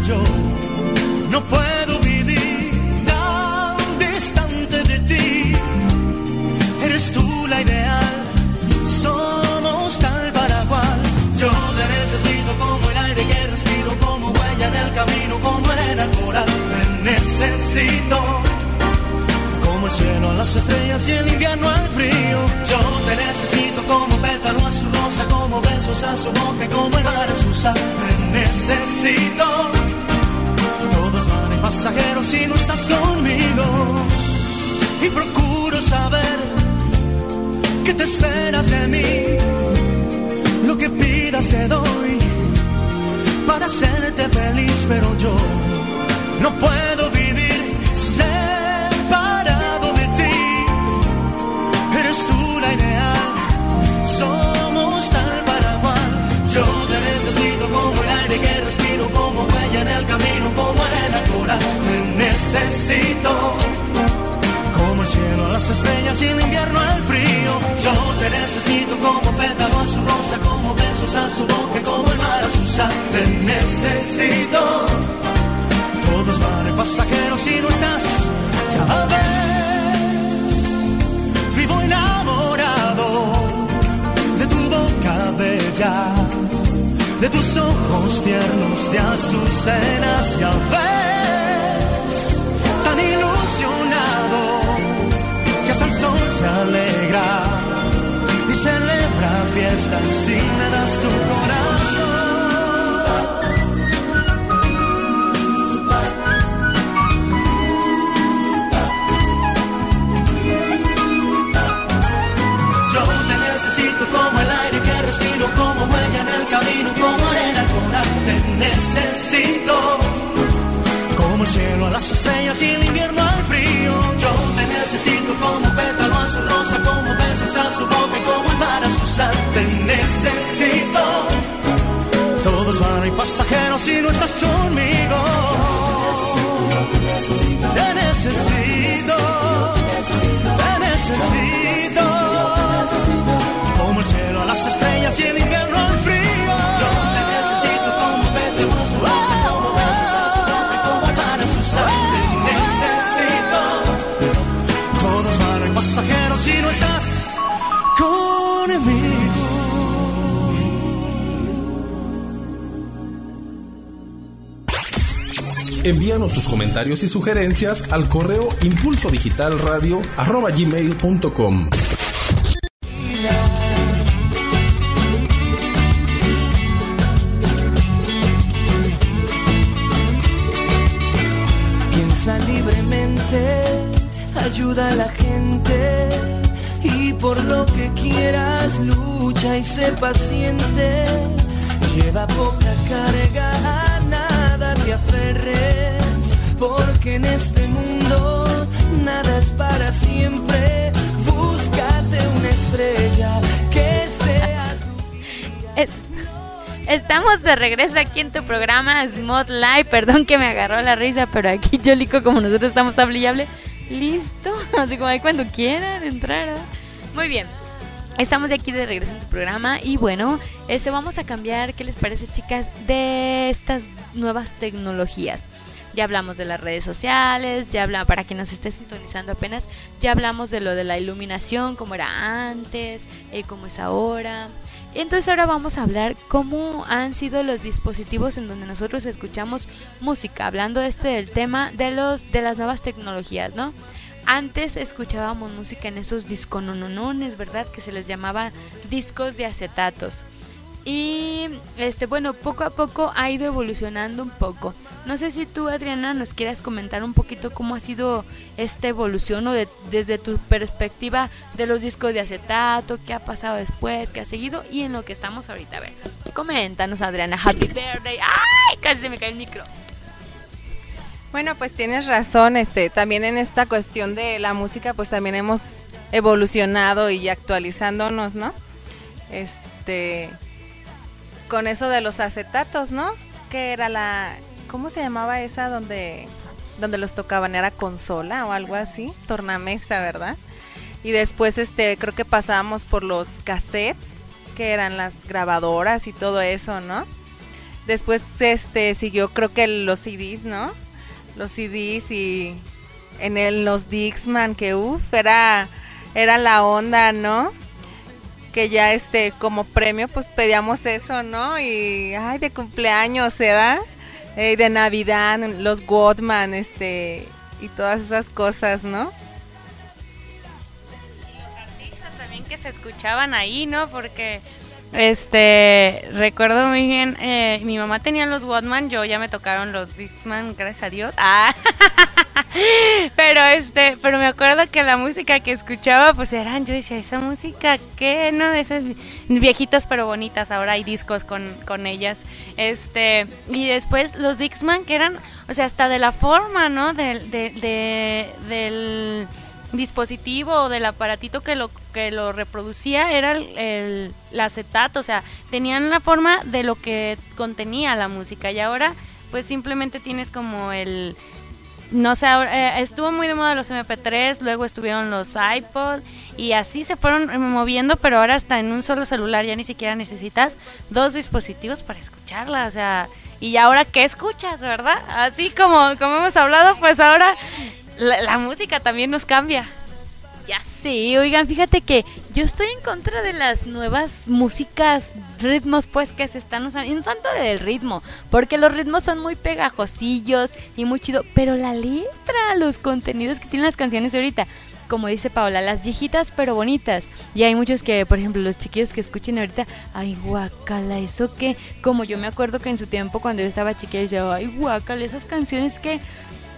yo no puedo vivir tan distante de ti. Eres tú la ideal, somos tal para cual. Yo te necesito como el aire que respiro, como huella en el camino, como arena al coral. Te necesito como el cielo a las estrellas y el invierno al frío. Yo te necesito como pétalo a su rosa, como besos a su boca, como el mar a su sal. Necesito. Todos van en pasajeros si no estás conmigo. Y procuro saber que te esperas de mí. Lo que pidas te doy para hacerte feliz, pero yo no puedo en el camino, como arena coral. Te necesito como el cielo a las estrellas y el invierno al frío. Yo te necesito como pétalo a su rosa, como besos a su boca, como el mar a su sal. Te necesito. Todos van en pasajeros si no estás, ya ves. De tus ojos tiernos de azucenas, ya ves. Tan ilusionado que hasta el sol se alegra y celebra fiestas si me das tu corazón. necesito. Como el cielo a las estrellas y el invierno al frío. Yo te necesito como pétalo a su rosa, como besos a su boca y como el mar a su sal. Te necesito. Todos van y pasajeros si no estás conmigo. Te necesito. Te necesito. Como el cielo a las estrellas y el invierno Envíanos tus comentarios y sugerencias al correo impulso digital radio gmail.com. Piensa libremente, ayuda a la gente y por lo que quieras lucha y sé paciente. Lleva poca carga, porque en este mundo nada es para siempre. Búscate una estrella que sea tu Es- Estamos de regreso aquí en tu programa Smot Live. Perdón que me agarró la risa, pero aquí Cholico, como nosotros estamos hable, listo. (laughs) Así como ahí cuando quieran entrar. ¿ah? Muy bien. Estamos de aquí de regreso en tu programa y bueno, este vamos a cambiar, ¿qué les parece chicas? De estas nuevas tecnologías. Ya hablamos de las redes sociales, ya habla para quien nos esté sintonizando apenas, ya hablamos de lo de la iluminación, cómo era antes, eh, cómo es ahora. Entonces ahora vamos a hablar cómo han sido los dispositivos en donde nosotros escuchamos música, hablando este del tema de los de las nuevas tecnologías, ¿no? Antes escuchábamos música en esos discononones, ¿verdad? Que se les llamaba discos de acetatos. Y este bueno, poco a poco ha ido evolucionando un poco. No sé si tú, Adriana, nos quieras comentar un poquito cómo ha sido esta evolución o de- desde tu perspectiva de los discos de acetato, qué ha pasado después, qué ha seguido y en lo que estamos ahorita. A ver, coméntanos, Adriana. Happy birthday. ¡Ay! Casi se me cae el micro. Bueno, pues tienes razón, este, también en esta cuestión de la música, pues también hemos evolucionado y actualizándonos, ¿no? Este, con eso de los acetatos, ¿no? Que era la, ¿cómo se llamaba esa donde, donde los tocaban? Era consola o algo así, tornamesa, ¿verdad? Y después, este, creo que pasábamos por los cassettes, que eran las grabadoras y todo eso, ¿no? Después, este, siguió, creo que los CDs, ¿no? los CDs y en el, los Dixman, que uff, era, era la onda, ¿no? Que ya este, como premio, pues pedíamos eso, ¿no? Y, ay, de cumpleaños, ¿se de Navidad, los Godman, este, y todas esas cosas, ¿no? artistas también que se escuchaban ahí, ¿no? Porque este recuerdo muy bien, eh, mi mamá tenía los Watman, yo ya me tocaron los Dixman, gracias a Dios. Ah. (laughs) pero este, pero me acuerdo que la música que escuchaba, pues eran, yo decía, esa música, ¿qué? No, esas viejitas pero bonitas, ahora hay discos con, con ellas. Este, y después los Dixman que eran, o sea, hasta de la forma, ¿no? Del, de- de- del dispositivo o del aparatito que lo que lo reproducía era el, acetato, o sea, tenían la forma de lo que contenía la música y ahora pues simplemente tienes como el no sé, eh, estuvo muy de moda los MP3, luego estuvieron los iPod y así se fueron eh, moviendo, pero ahora hasta en un solo celular ya ni siquiera necesitas dos dispositivos para escucharla, o sea, y ahora qué escuchas, ¿verdad? Así como como hemos hablado, pues ahora la, música también nos cambia. Ya sé, oigan, fíjate que yo estoy en contra de las nuevas músicas, ritmos pues que se están usando, y no tanto del ritmo, porque los ritmos son muy pegajosillos y muy chido, pero la letra, los contenidos que tienen las canciones de ahorita, como dice Paola, las viejitas pero bonitas, y hay muchos que, por ejemplo, los chiquillos que escuchen ahorita, ay guacala, eso que, como yo me acuerdo que en su tiempo cuando yo estaba chiquilla, yo ay guacala, esas canciones que...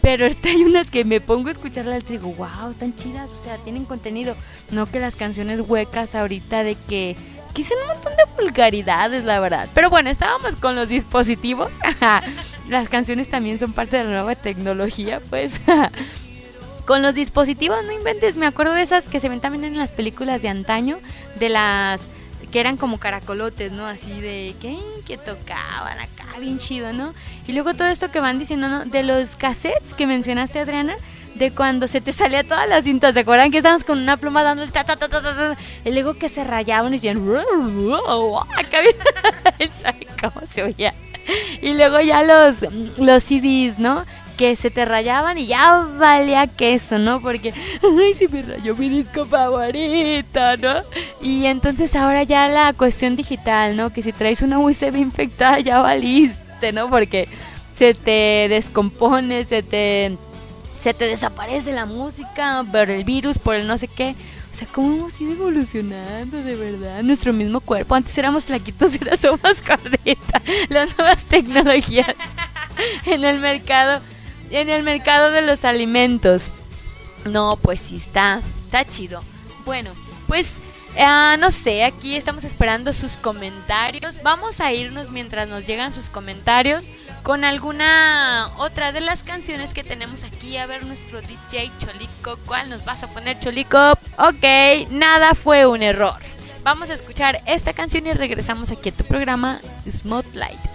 Pero ahorita hay unas que me pongo a escucharlas y digo, wow, están chidas, o sea, tienen contenido. No que las canciones huecas ahorita de que, dicen un montón de vulgaridades, la verdad. Pero bueno, estábamos con los dispositivos. (laughs) las canciones también son parte de la nueva tecnología, pues. (laughs) Con los dispositivos, no inventes, me acuerdo de esas que se ven también en las películas de antaño, de las que eran como caracolotes, ¿no? Así de que, que tocaban acá, bien chido, ¿no? Y luego todo esto que van diciendo, ¿no? De los cassettes que mencionaste, Adriana, de cuando se te salía todas las cintas, ¿se acuerdan que estábamos con una pluma dando el ta ta ta ta ta? Y luego que se rayaban y decían, acá bien- (laughs) ¿sabe cómo se oía? Y luego ya los, los CDs, ¿no? Que se te rayaban y ya valía queso, ¿no? Porque, ay, se me rayó mi disco favorito, ¿no? Y entonces ahora ya la cuestión digital, ¿no? Que si traes una USB infectada ya valiste, ¿no? Porque se te descompone, se te, se te desaparece la música por el virus, por el no sé qué. O sea, cómo hemos ido evolucionando, de verdad. Nuestro mismo cuerpo. Antes éramos flaquitos y (laughs) ahora somos gorditas. Las nuevas tecnologías en el mercado, en el mercado de los alimentos. No, pues sí, está, está chido. Bueno, pues ah, no sé, aquí estamos esperando sus comentarios. Vamos a irnos mientras nos llegan sus comentarios con alguna otra de las canciones que tenemos aquí. A ver nuestro DJ Cholico, ¿cuál nos vas a poner Cholico? Ok, nada fue un error. Vamos a escuchar esta canción y regresamos aquí a tu programa Smooth Light.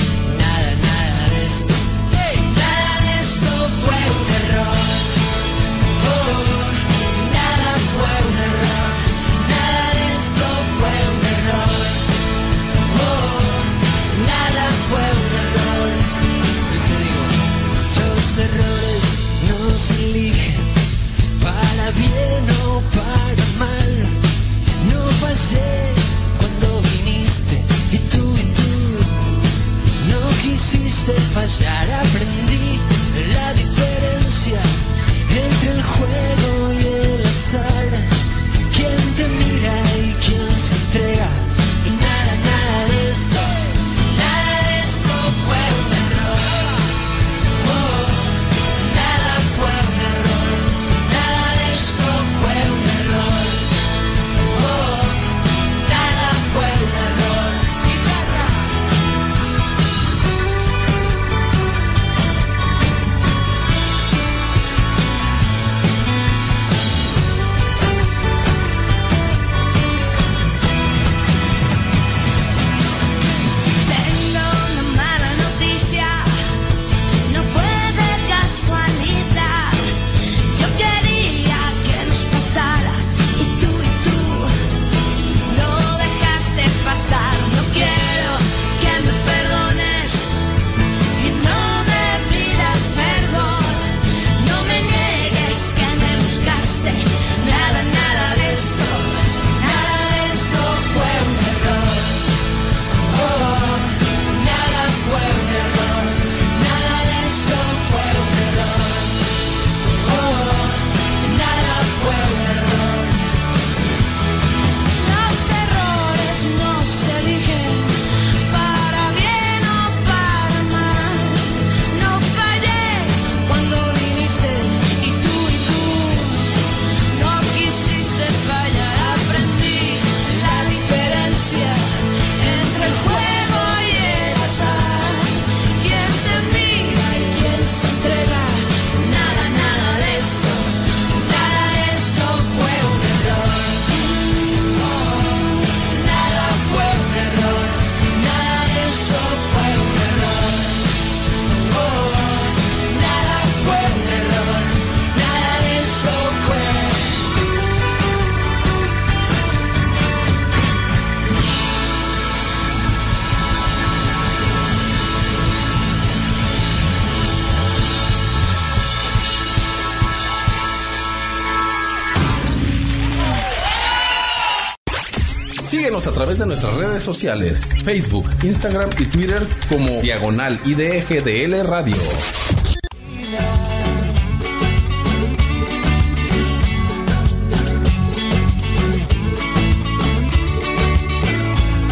Síguenos a través de nuestras redes sociales, Facebook, Instagram y Twitter como Diagonal IDGDL Radio.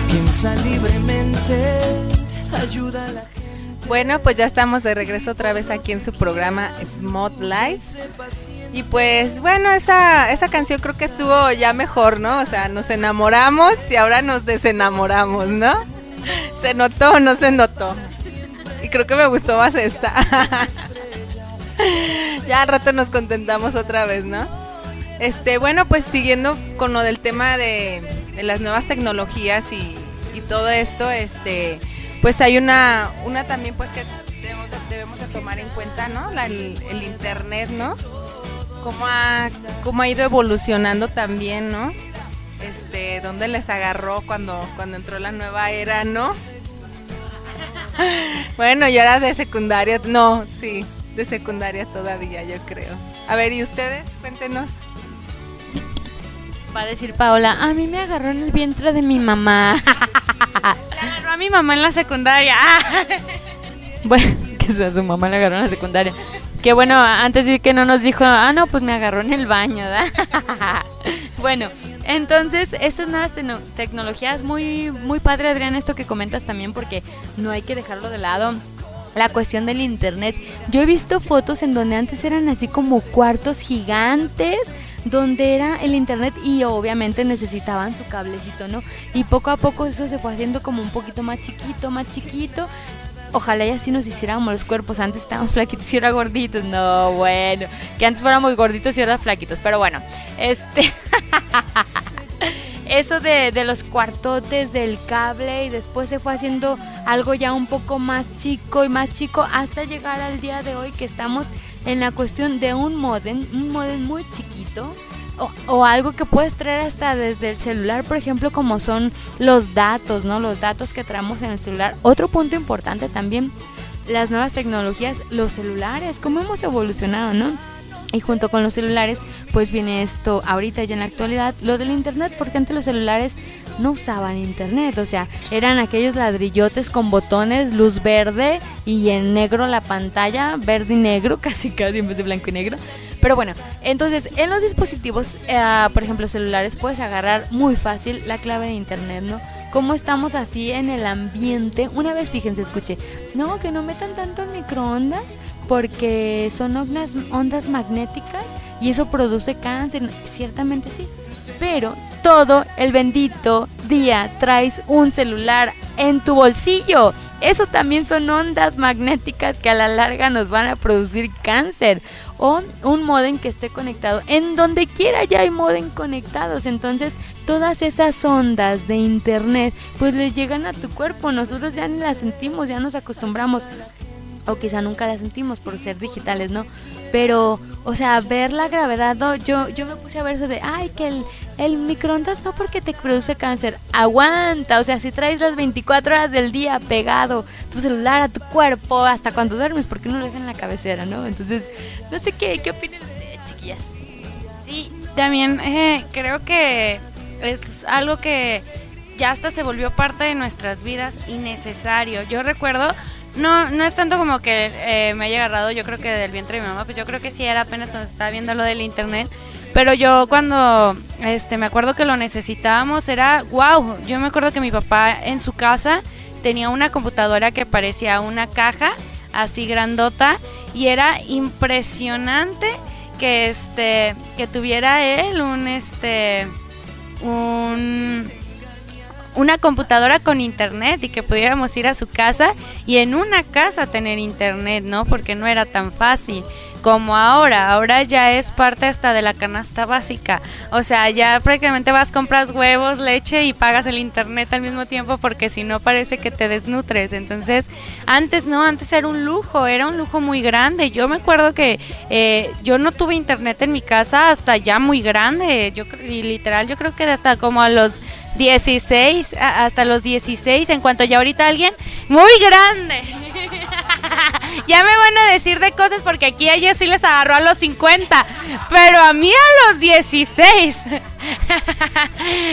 Piensa libremente, ayuda a la gente. Bueno, pues ya estamos de regreso otra vez aquí en su programa Smot Life. Y pues bueno, esa, esa canción creo que estuvo ya mejor, ¿no? O sea, nos enamoramos y ahora nos desenamoramos, ¿no? (laughs) ¿Se notó o no se notó? Y creo que me gustó más esta. (laughs) ya al rato nos contentamos otra vez, ¿no? Este, bueno, pues siguiendo con lo del tema de, de las nuevas tecnologías y, y todo esto, este, pues hay una, una también pues que debemos de, debemos de tomar en cuenta, ¿no? La- el, el internet, ¿no? Cómo ha, cómo ha ido evolucionando también, ¿no? Este, dónde les agarró cuando, cuando entró la nueva era, ¿no? (laughs) Bueno, yo era de secundaria, no, sí, de secundaria todavía, yo creo. A ver, ¿y ustedes? Cuéntenos. Va a decir Paola, a mí me agarró en el vientre de mi mamá. (laughs) Le agarró a mi mamá en la secundaria. (laughs) bueno, que sea su mamá le agarró en la secundaria. Que bueno, antes sí que no nos dijo, ah, no, pues me agarró en el baño, ¿verdad? (laughs) bueno, entonces, estas nuevas tecno- tecnologías, muy, muy padre, Adrián, esto que comentas también, porque no hay que dejarlo de lado. La cuestión del internet. Yo he visto fotos en donde antes eran así como cuartos gigantes, donde era el internet y obviamente necesitaban su cablecito, ¿no? Y poco a poco eso se fue haciendo como un poquito más chiquito, más chiquito. Ojalá y así nos hiciéramos los cuerpos. Antes estábamos flaquitos y ahora gorditos. No, bueno. Que antes fuéramos gorditos y ahora flaquitos. Pero bueno, este. (laughs) Eso de, de los cuartotes del cable y después se fue haciendo algo ya un poco más chico y más chico hasta llegar al día de hoy que estamos en la cuestión de un modem, un modem muy chiquito o, algo que puedes traer hasta desde el celular, por ejemplo, como son los datos, ¿no? Los datos que traemos en el celular. Otro punto importante también, las nuevas tecnologías, los celulares, cómo hemos evolucionado, ¿no? Y junto con los celulares, pues viene esto ahorita ya en la actualidad, lo del internet, porque antes los celulares no usaban internet, o sea, eran aquellos ladrillotes con botones, luz verde y en negro la pantalla, verde y negro, (laughs) casi casi en vez de blanco y negro. Pero bueno, entonces en los dispositivos, eh, por ejemplo celulares, puedes agarrar muy fácil la clave de internet, ¿no? Cómo estamos así en el ambiente. Una vez, fíjense, escuché, no, que no metan tanto en microondas porque son ondas, ondas magnéticas y eso produce cáncer. Ciertamente sí. Pero todo el bendito día traes un celular en tu bolsillo. Eso también son ondas magnéticas que a la larga nos van a producir cáncer. O un modem que esté conectado. En donde quiera ya hay modem conectados. Entonces todas esas ondas de internet pues les llegan a tu cuerpo. Nosotros ya ni las sentimos, ya nos acostumbramos o quizá nunca la sentimos por ser digitales, ¿no? Pero, o sea, ver la gravedad, ¿no? yo, yo me puse a ver eso de, ay, que el, el microondas no porque te produce cáncer, aguanta, o sea, si traes las 24 horas del día pegado tu celular a tu cuerpo hasta cuando duermes, ¿por qué no lo dejan en la cabecera, no? Entonces, no sé qué, qué opinan ustedes, chiquillas. Sí, también eh, creo que es algo que ya hasta se volvió parte de nuestras vidas innecesario. Yo recuerdo, no, no es tanto como que eh, me haya agarrado, yo creo que del vientre de mi mamá, pues yo creo que sí era apenas cuando estaba viendo lo del internet. Pero yo cuando este me acuerdo que lo necesitábamos era wow, yo me acuerdo que mi papá en su casa tenía una computadora que parecía una caja así grandota y era impresionante que este que tuviera él un este un una computadora con internet y que pudiéramos ir a su casa y en una casa tener internet, ¿no? Porque no era tan fácil como ahora. Ahora ya es parte hasta de la canasta básica. O sea, ya prácticamente vas, compras huevos, leche y pagas el internet al mismo tiempo porque si no parece que te desnutres. Entonces, antes no, antes era un lujo, era un lujo muy grande. Yo me acuerdo que eh, yo no tuve internet en mi casa hasta ya muy grande. Yo y literal, yo creo que hasta como a los 16, a- hasta los 16, en cuanto ya ahorita alguien muy grande. (laughs) ya me van a decir de cosas porque aquí a sí les agarró a los 50, pero a mí a los 16. (laughs)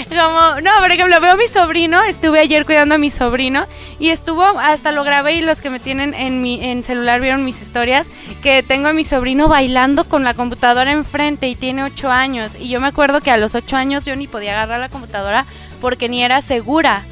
Como, no, por ejemplo, veo a mi sobrino, estuve ayer cuidando a mi sobrino y estuvo, hasta lo grabé y los que me tienen en mi en celular vieron mis historias, que tengo a mi sobrino bailando con la computadora enfrente y tiene 8 años. Y yo me acuerdo que a los 8 años yo ni podía agarrar la computadora porque ni era segura.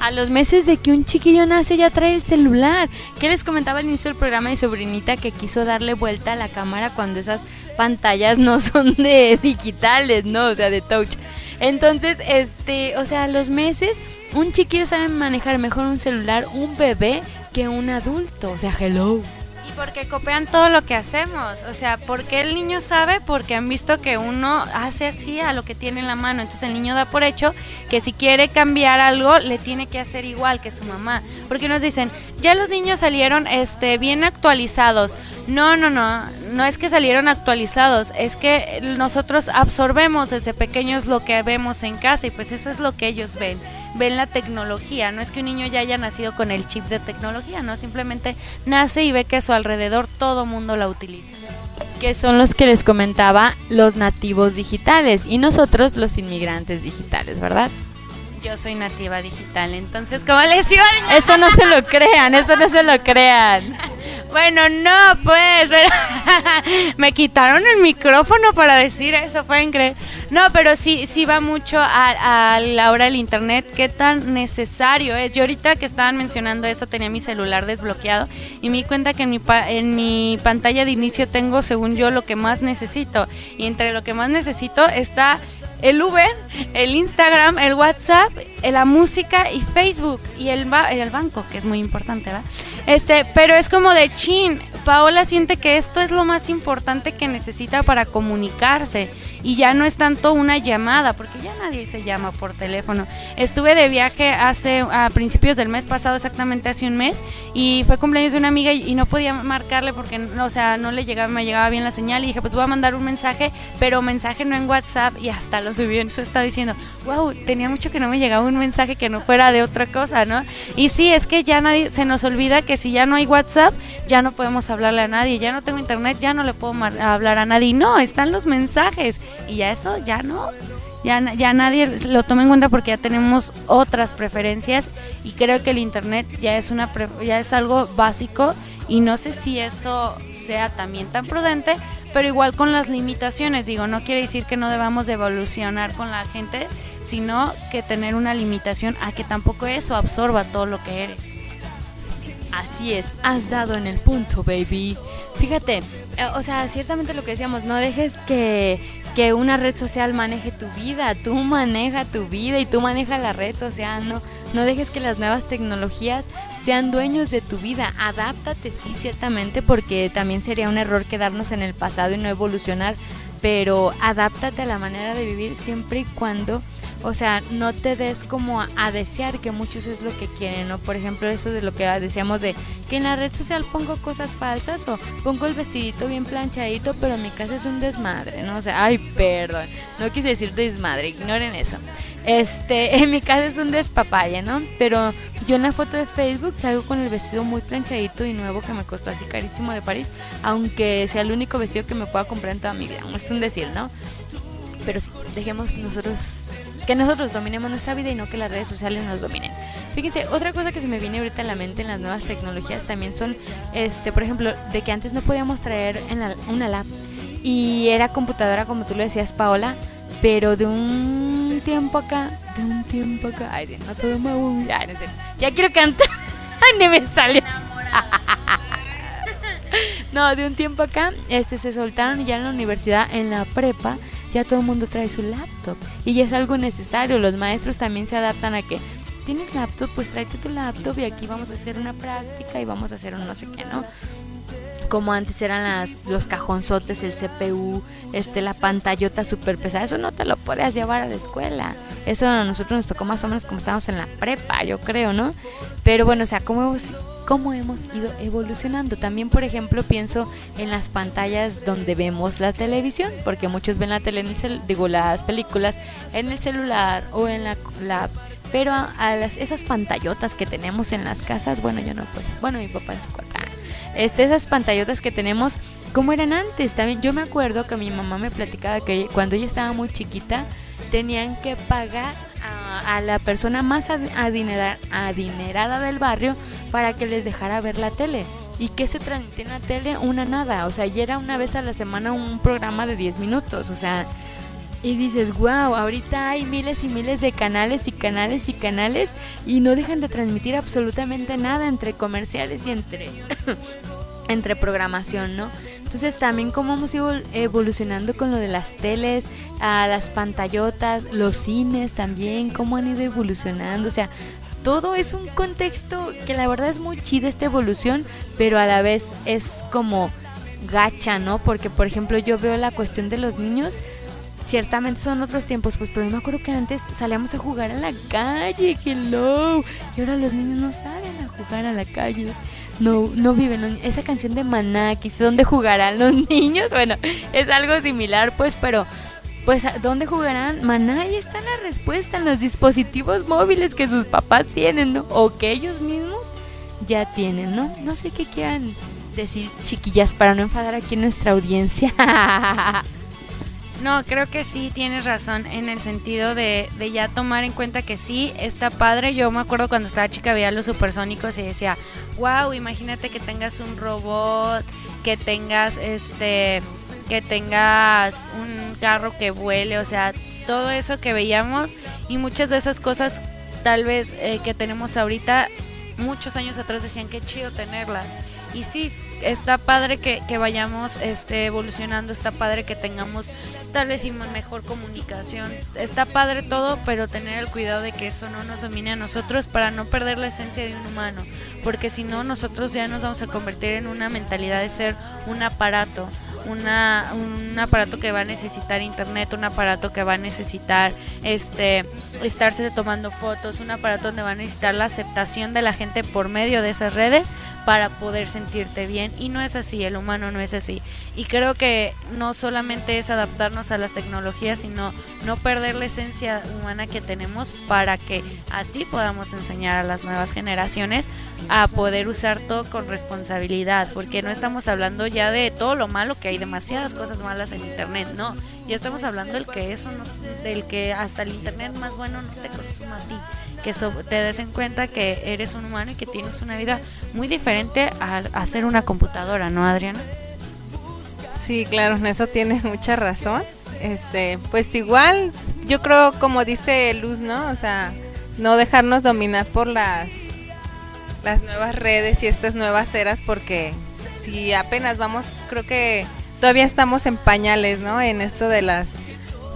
A los meses de que un chiquillo nace ya trae el celular. ¿Qué les comentaba al inicio del programa mi sobrinita que quiso darle vuelta a la cámara cuando esas pantallas no son de digitales, ¿no? O sea, de touch. Entonces, este, o sea, a los meses un chiquillo sabe manejar mejor un celular, un bebé, que un adulto. O sea, hello. Porque copian todo lo que hacemos. O sea, porque el niño sabe? Porque han visto que uno hace así a lo que tiene en la mano. Entonces el niño da por hecho que si quiere cambiar algo, le tiene que hacer igual que su mamá. Porque nos dicen, ya los niños salieron este, bien actualizados. No, no, no, no es que salieron actualizados, es que nosotros absorbemos desde pequeños lo que vemos en casa y pues eso es lo que ellos ven, ven la tecnología, no es que un niño ya haya nacido con el chip de tecnología, no, simplemente nace y ve que a su alrededor todo mundo la utiliza. Que son los que les comentaba los nativos digitales y nosotros los inmigrantes digitales, ¿verdad? Yo soy nativa digital, entonces, ¿cómo les iba a- Eso no se lo crean, eso no se lo crean. (laughs) Bueno, no, pues, pero (laughs) me quitaron el micrófono para decir eso, pueden creer. No, pero sí, sí va mucho a, a la hora del internet, qué tan necesario es. Yo ahorita que estaban mencionando eso tenía mi celular desbloqueado y me di cuenta que en mi, pa- en mi pantalla de inicio tengo, según yo, lo que más necesito. Y entre lo que más necesito está el Uber, el Instagram, el WhatsApp, eh, la música y Facebook y el, ba- el banco, que es muy importante, ¿verdad? Este, pero es como de chin. Paola siente que esto es lo más importante que necesita para comunicarse y ya no es tanto una llamada, porque ya nadie se llama por teléfono. Estuve de viaje hace a principios del mes pasado, exactamente hace un mes, y fue cumpleaños de una amiga y, no podía marcarle porque, o sea, no le llegaba, me llegaba bien la señal y dije, pues voy a mandar un mensaje, pero mensaje no en WhatsApp y hasta lo subí en su estado diciendo, wow, tenía mucho que no me llegaba un mensaje que no fuera de otra cosa, ¿no? Y sí, es que ya nadie, se nos olvida que si ya no hay WhatsApp, ya no podemos hablarle a nadie, ya no tengo internet, ya no le puedo hablar a nadie. No, están los mensajes y ya eso, ya no. Ya, ya nadie lo toma en cuenta porque ya tenemos otras preferencias y creo que el internet ya es una ya es algo básico y no sé si eso sea también tan prudente, pero igual con las limitaciones, digo, no quiere decir que no debamos de evolucionar con la gente, sino que tener una limitación a que tampoco eso absorba todo lo que eres. Así es, has dado en el punto, baby. Fíjate, eh, o sea, ciertamente lo que decíamos, no dejes que, que una red social maneje tu vida, tú maneja tu vida y tú maneja la red social, no, no dejes que las nuevas tecnologías sean dueños de tu vida, adáptate sí, ciertamente, porque también sería un error quedarnos en el pasado y no evolucionar, pero adáptate a la manera de vivir siempre y cuando o sea, no te des como a, desear que muchos es lo que quieren, ¿no? Por ejemplo, eso de lo que decíamos de que en la red social pongo cosas falsas o pongo el vestidito bien planchadito, pero en mi casa es un desmadre, ¿no? O sea, ay, perdón, no quise decir desmadre, ignoren eso. Este, (laughs) en mi casa es un despapalle, ¿no? Pero yo en la foto de Facebook salgo con el vestido muy planchadito y nuevo que me costó así carísimo de París, aunque sea el único vestido que me pueda comprar en toda mi vida, es un decir, ¿no? Pero dejemos nosotros que nosotros dominemos nuestra vida y no que las redes sociales nos dominen. Fíjense, otra cosa que se me viene ahorita a la mente en las nuevas tecnologías también son, este, por ejemplo, de que antes no podíamos traer en la- una lap y era computadora como tú lo decías, Paola, pero de un tiempo acá, de un tiempo acá, ay, no todo me gusta, ay, no sé, ya quiero cantar, (laughs) ni me salió. (laughs) No, de un tiempo acá, este se soltaron ya en la universidad, en la prepa, ya todo el mundo trae su laptop y ya es algo necesario. Los maestros también se adaptan a que tienes laptop, pues tráete tu laptop y aquí vamos a hacer una práctica y vamos a hacer un no sé qué, ¿no? Como antes eran las, los cajonzotes, el CPU, este, la pantallota súper pesada, eso no te lo podías llevar a la escuela. Eso a nosotros nos tocó más o menos como estábamos en la prepa, yo creo, ¿no? Pero bueno, o sea, ¿cómo hemos, cómo hemos ido evolucionando? También, por ejemplo, pienso en las pantallas donde vemos la televisión, porque muchos ven la tele en el cel- digo, las películas en el celular o en la, la pero a, las, esas pantallotas que tenemos en las casas, bueno, yo no, pues, bueno, mi papá en su cuarto. Este, esas pantallotas que tenemos, como eran antes. También yo me acuerdo que mi mamá me platicaba que cuando ella estaba muy chiquita, tenían que pagar a, la persona más ad- adinera- adinerada del barrio para que les dejara ver la tele. ¿Y que se transmitía en la tele? Una nada. O sea, y era una vez a la semana un programa de 10 minutos. O sea, y dices, wow, ahorita hay miles y miles de canales y canales y canales y no dejan de transmitir absolutamente nada entre comerciales y entre, (coughs) entre programación, ¿no? Entonces también cómo hemos ido evolucionando con lo de las teles, a las pantallotas, los cines también, cómo han ido evolucionando, o sea, todo es un contexto que la verdad es muy chida esta evolución, pero a la vez es como gacha, ¿no? Porque por ejemplo yo veo la cuestión de los niños, ciertamente son otros tiempos, pues pero yo me acuerdo que antes salíamos a jugar a la calle, hello, y ahora los niños no salen a jugar a la calle. No, no viven esa canción de dice dónde jugarán los (laughs) niños. Bueno, es algo similar, pues, pero pues ¿a ¿dónde jugarán? Maná, ahí está la respuesta en los dispositivos móviles que sus papás tienen, ¿no? O que ellos mismos ya tienen, ¿no? No sé qué quieran decir, chiquillas, para no enfadar aquí nuestra audiencia. (laughs) No, creo que sí tienes razón en el sentido de, ya tomar en cuenta que sí está padre. Yo me acuerdo cuando estaba chica veía los supersónicos y decía, wow, imagínate que tengas un robot, que tengas este, que tengas un carro que vuele, o sea, todo eso que veíamos y muchas de esas cosas tal vez eh, que tenemos ahorita, muchos años atrás decían que chido tenerlas. Y sí, está padre que, que vayamos este, evolucionando, está padre que tengamos tal vez mejor comunicación. Está padre todo, pero tener el cuidado de que eso no nos domine a nosotros para no perder la esencia de un humano. Porque si no, nosotros ya nos vamos a convertir en una mentalidad de ser un aparato. Una, un aparato que va a necesitar internet, un aparato que va a necesitar este estarse tomando fotos, un aparato donde va a necesitar la aceptación de la gente por medio de esas redes para poder sentirte bien y no es así, el humano no es así. Y creo que no solamente es adaptarnos a las tecnologías, sino no perder la esencia humana que tenemos para que así podamos enseñar a las nuevas generaciones a poder usar todo con responsabilidad, porque no estamos hablando ya de todo lo malo que hay demasiadas cosas malas en internet, no, ya estamos hablando del que eso no, del que hasta el internet más bueno no te consuma a ti que te des en cuenta que eres un humano y que tienes una vida muy diferente a, a ser una computadora, ¿no, Adriana? Sí, claro, en eso tienes mucha razón. Este, pues igual, yo creo como dice Luz, ¿no? O sea, no dejarnos dominar por las las nuevas redes y estas nuevas eras porque si apenas vamos, creo que todavía estamos en pañales, ¿no? En esto de las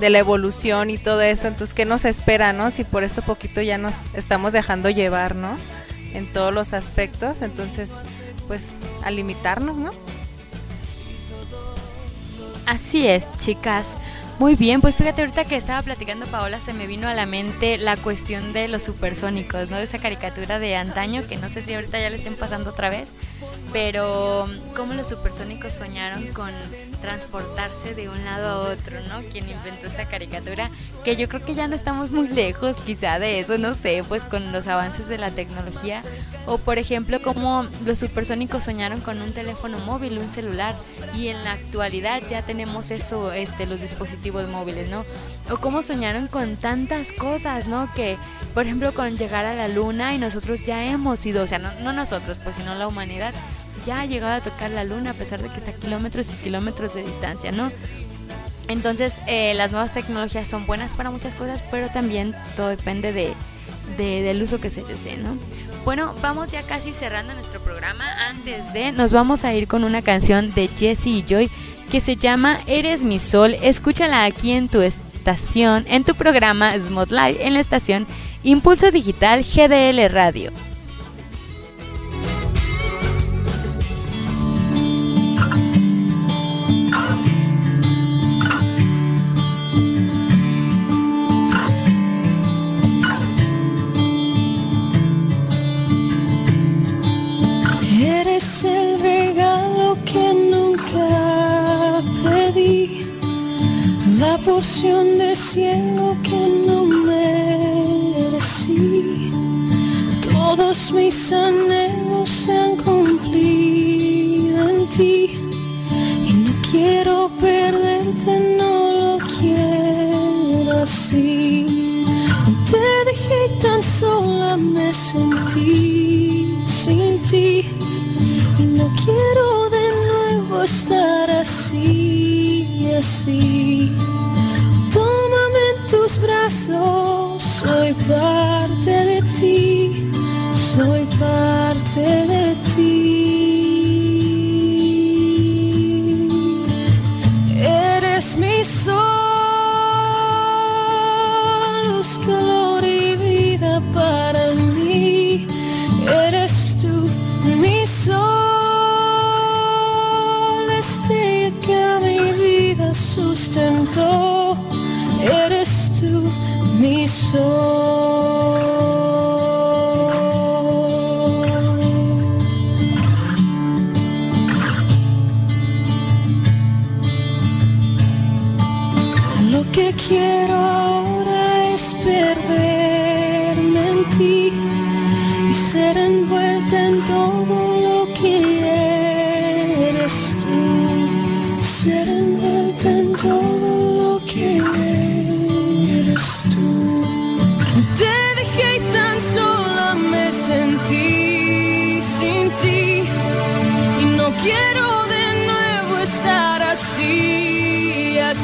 de la evolución y todo eso, entonces qué nos espera, ¿no? Si por esto poquito ya nos estamos dejando llevar, ¿no? En todos los aspectos, entonces pues a limitarnos, ¿no? Así es, chicas. Muy bien, pues fíjate, ahorita que estaba platicando Paola, se me vino a la mente la cuestión de los supersónicos, ¿no? De esa caricatura de antaño, que no sé si ahorita ya le estén pasando otra vez, pero cómo los supersónicos soñaron con transportarse de un lado a otro, ¿no? Quien inventó esa caricatura, que yo creo que ya no estamos muy lejos quizá de eso, no sé, pues con los avances de la tecnología, o por ejemplo, cómo los supersónicos soñaron con un teléfono móvil, un celular, y en la actualidad ya tenemos eso, este, los dispositivos móviles, ¿no? O cómo soñaron con tantas cosas, ¿no? Que, por ejemplo, con llegar a la luna y nosotros ya hemos ido, o sea, no, no nosotros, pues, sino la humanidad, ya ha llegado a tocar la luna a pesar de que está a kilómetros y kilómetros de distancia, ¿no? Entonces, eh, las nuevas tecnologías son buenas para muchas cosas, pero también todo depende de, de- del uso que se les dé, ¿no? Bueno, vamos ya casi cerrando nuestro programa. Antes de, nos vamos a ir con una canción de Jesse y Joy que se llama Eres mi sol. Escúchala aquí en tu estación, en tu programa Smot Live, en la estación Impulso Digital GDL Radio. Así, así.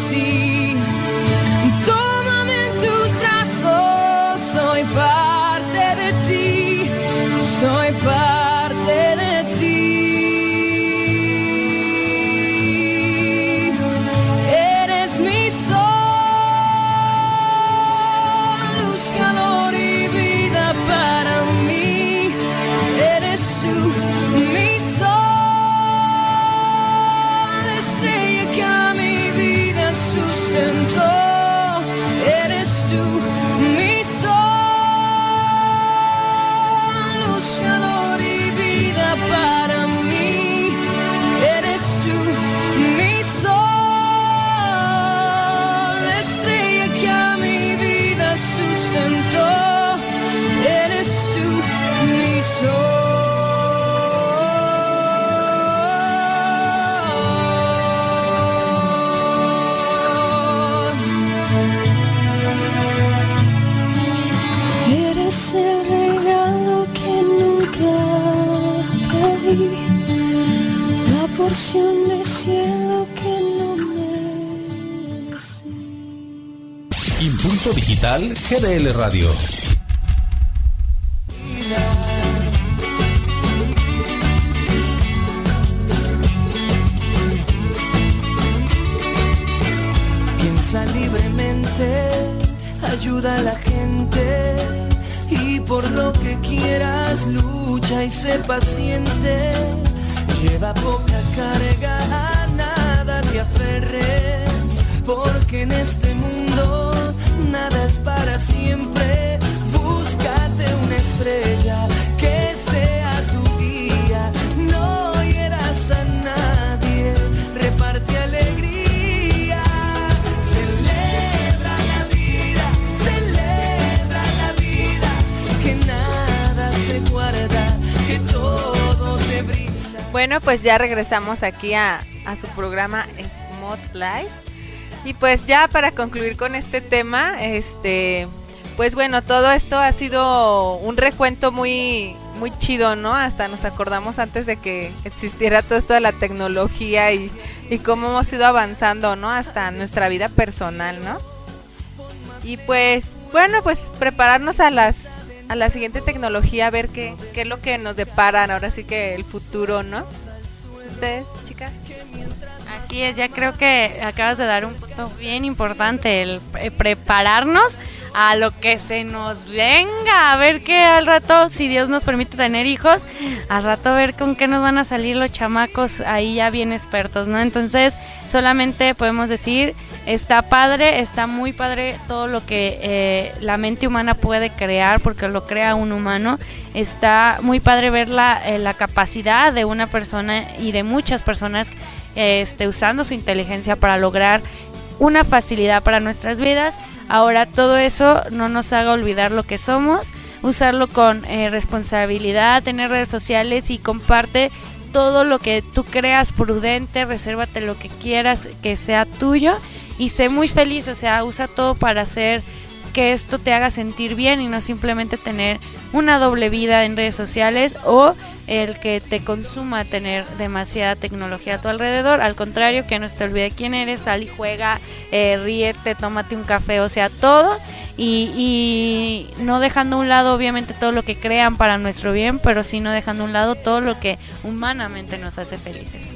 Así, sustentó. Eres GDL Radio. Pues ya regresamos aquí a, a su programa Smot Live. Y pues ya para concluir con este tema, este, pues bueno, todo esto ha sido un recuento muy, muy chido, ¿no? Hasta nos acordamos antes de que existiera todo esto de la tecnología y, y cómo hemos ido avanzando, ¿no? Hasta nuestra vida personal, ¿no? Y pues, bueno, pues prepararnos a las a la siguiente tecnología, a ver qué, qué es lo que nos deparan ahora sí que el futuro, ¿no? ¿Ustedes, chicas? Así es, ya creo que acabas de dar un punto bien importante, el eh, prepararnos a lo que se nos venga, a ver que al rato, si Dios nos permite tener hijos, al rato ver con qué nos van a salir los chamacos ahí ya bien expertos, ¿no? Entonces, solamente podemos decir, está padre, está muy padre todo lo que eh, la mente humana puede crear, porque lo crea un humano, está muy padre ver la, eh, la capacidad de una persona y de muchas personas este, usando su inteligencia para lograr una facilidad para nuestras vidas. Ahora todo eso no nos haga olvidar lo que somos, usarlo con eh, responsabilidad, tener redes sociales y comparte todo lo que tú creas prudente, resérvate lo que quieras que sea tuyo y sé muy feliz, o sea, usa todo para hacer que esto te haga sentir bien y no simplemente tener una doble vida en redes sociales o el que te consuma tener demasiada tecnología a tu alrededor. Al contrario, que no se te olvide quién eres, sal y juega, eh, ríete, tómate un café, o sea, todo. Y, y no dejando a un lado obviamente todo lo que crean para nuestro bien, pero sí no dejando a un lado todo lo que humanamente nos hace felices.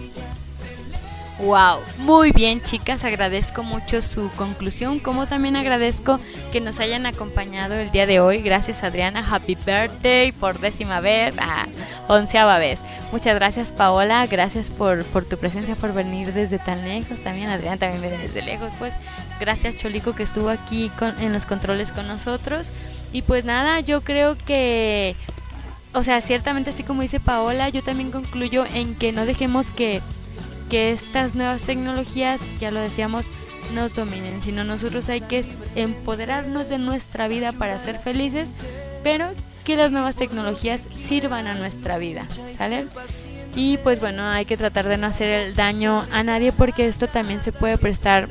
Wow, muy bien chicas, agradezco mucho su conclusión, como también agradezco que nos hayan acompañado el día de hoy. Gracias Adriana, happy birthday por décima vez, a onceava vez. Muchas gracias Paola, gracias por, por tu presencia, por venir desde tan lejos. También Adriana también viene desde lejos. Pues gracias Cholico que estuvo aquí con, en los controles con nosotros. Y pues nada, yo creo que, o sea, ciertamente así como dice Paola, yo también concluyo en que no dejemos que que estas nuevas tecnologías, ya lo decíamos, nos dominen, sino nosotros hay que empoderarnos de nuestra vida para ser felices, pero que las nuevas tecnologías sirvan a nuestra vida, ¿sale? Y pues bueno, hay que tratar de no hacer el daño a nadie porque esto también se puede prestar,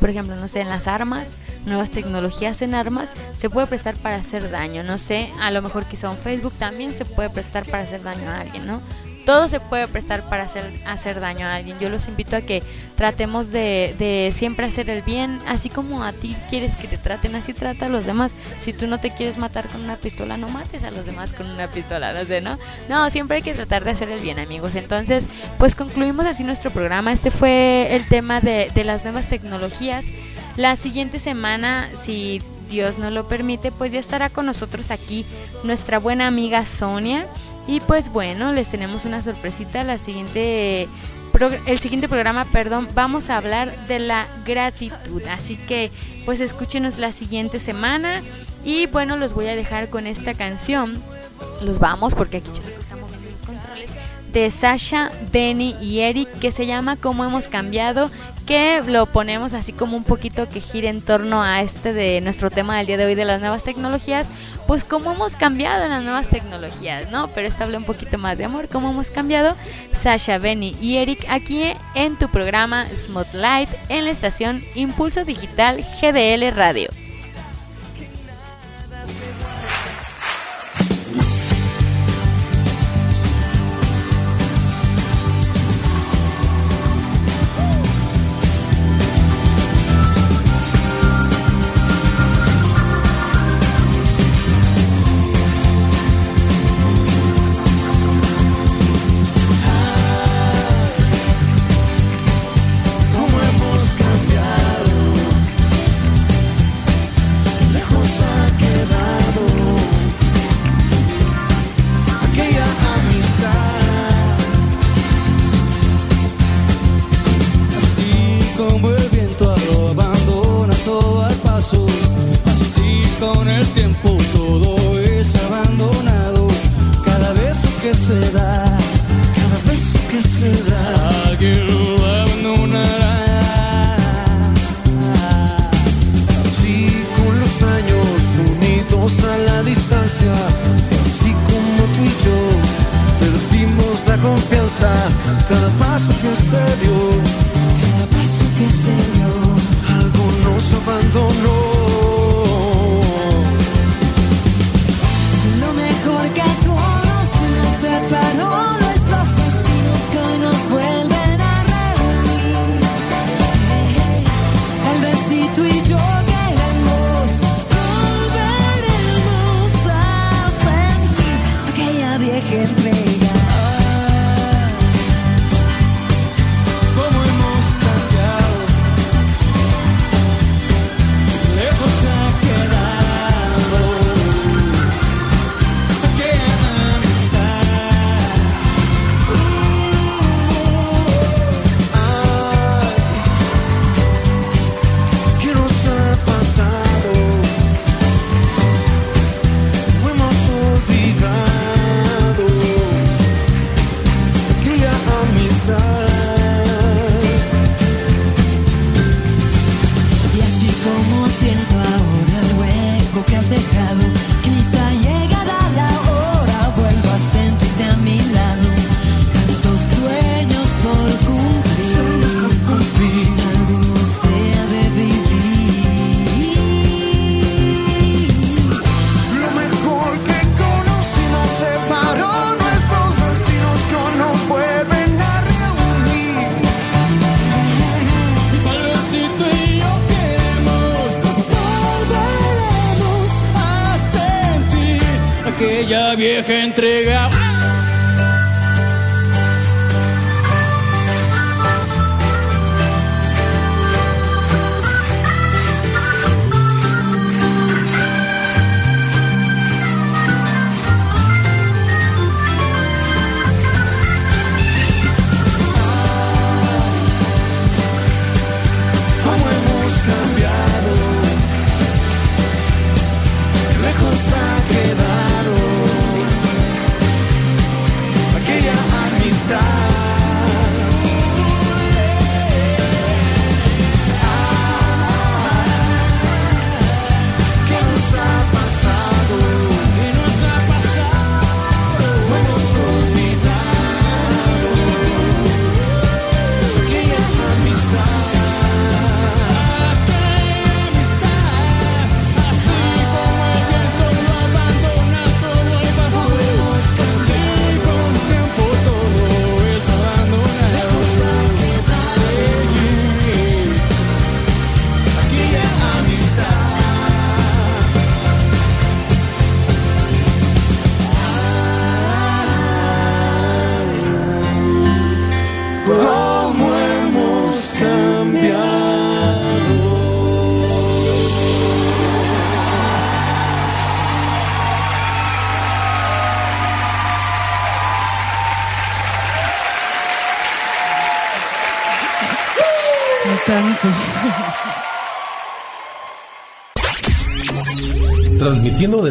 por ejemplo, no sé, en las armas, nuevas tecnologías en armas, se puede prestar para hacer daño, no sé, a lo mejor quizá un Facebook también se puede prestar para hacer daño a alguien, ¿no? Todo se puede prestar para hacer, hacer daño a alguien. Yo los invito a que tratemos de, de, siempre hacer el bien, así como a ti quieres que te traten, así trata a los demás. Si tú no te quieres matar con una pistola, no mates a los demás con una pistola, no sé, ¿no? No, siempre hay que tratar de hacer el bien, amigos. Entonces, pues concluimos así nuestro programa. Este fue el tema de, de las nuevas tecnologías. La siguiente semana, si Dios nos lo permite, pues ya estará con nosotros aquí nuestra buena amiga Sonia y pues bueno, les tenemos una sorpresita. La siguiente, el siguiente programa, perdón, vamos a hablar de la gratitud. Así que pues escúchenos la siguiente semana. Y bueno, los voy a dejar con esta canción. Los vamos porque aquí Cholico está moviendo los controles. De Sasha, Benny y Eric que se llama Cómo hemos cambiado que lo ponemos así como un poquito que gire en torno a este de nuestro tema del día de hoy de las nuevas tecnologías, pues cómo hemos cambiado en las nuevas tecnologías, ¿no? Pero esto habla un poquito más de amor, cómo hemos cambiado. Sasha, Benny y Eric aquí en tu programa Smotlight en la estación Impulso Digital GDL Radio. entrega.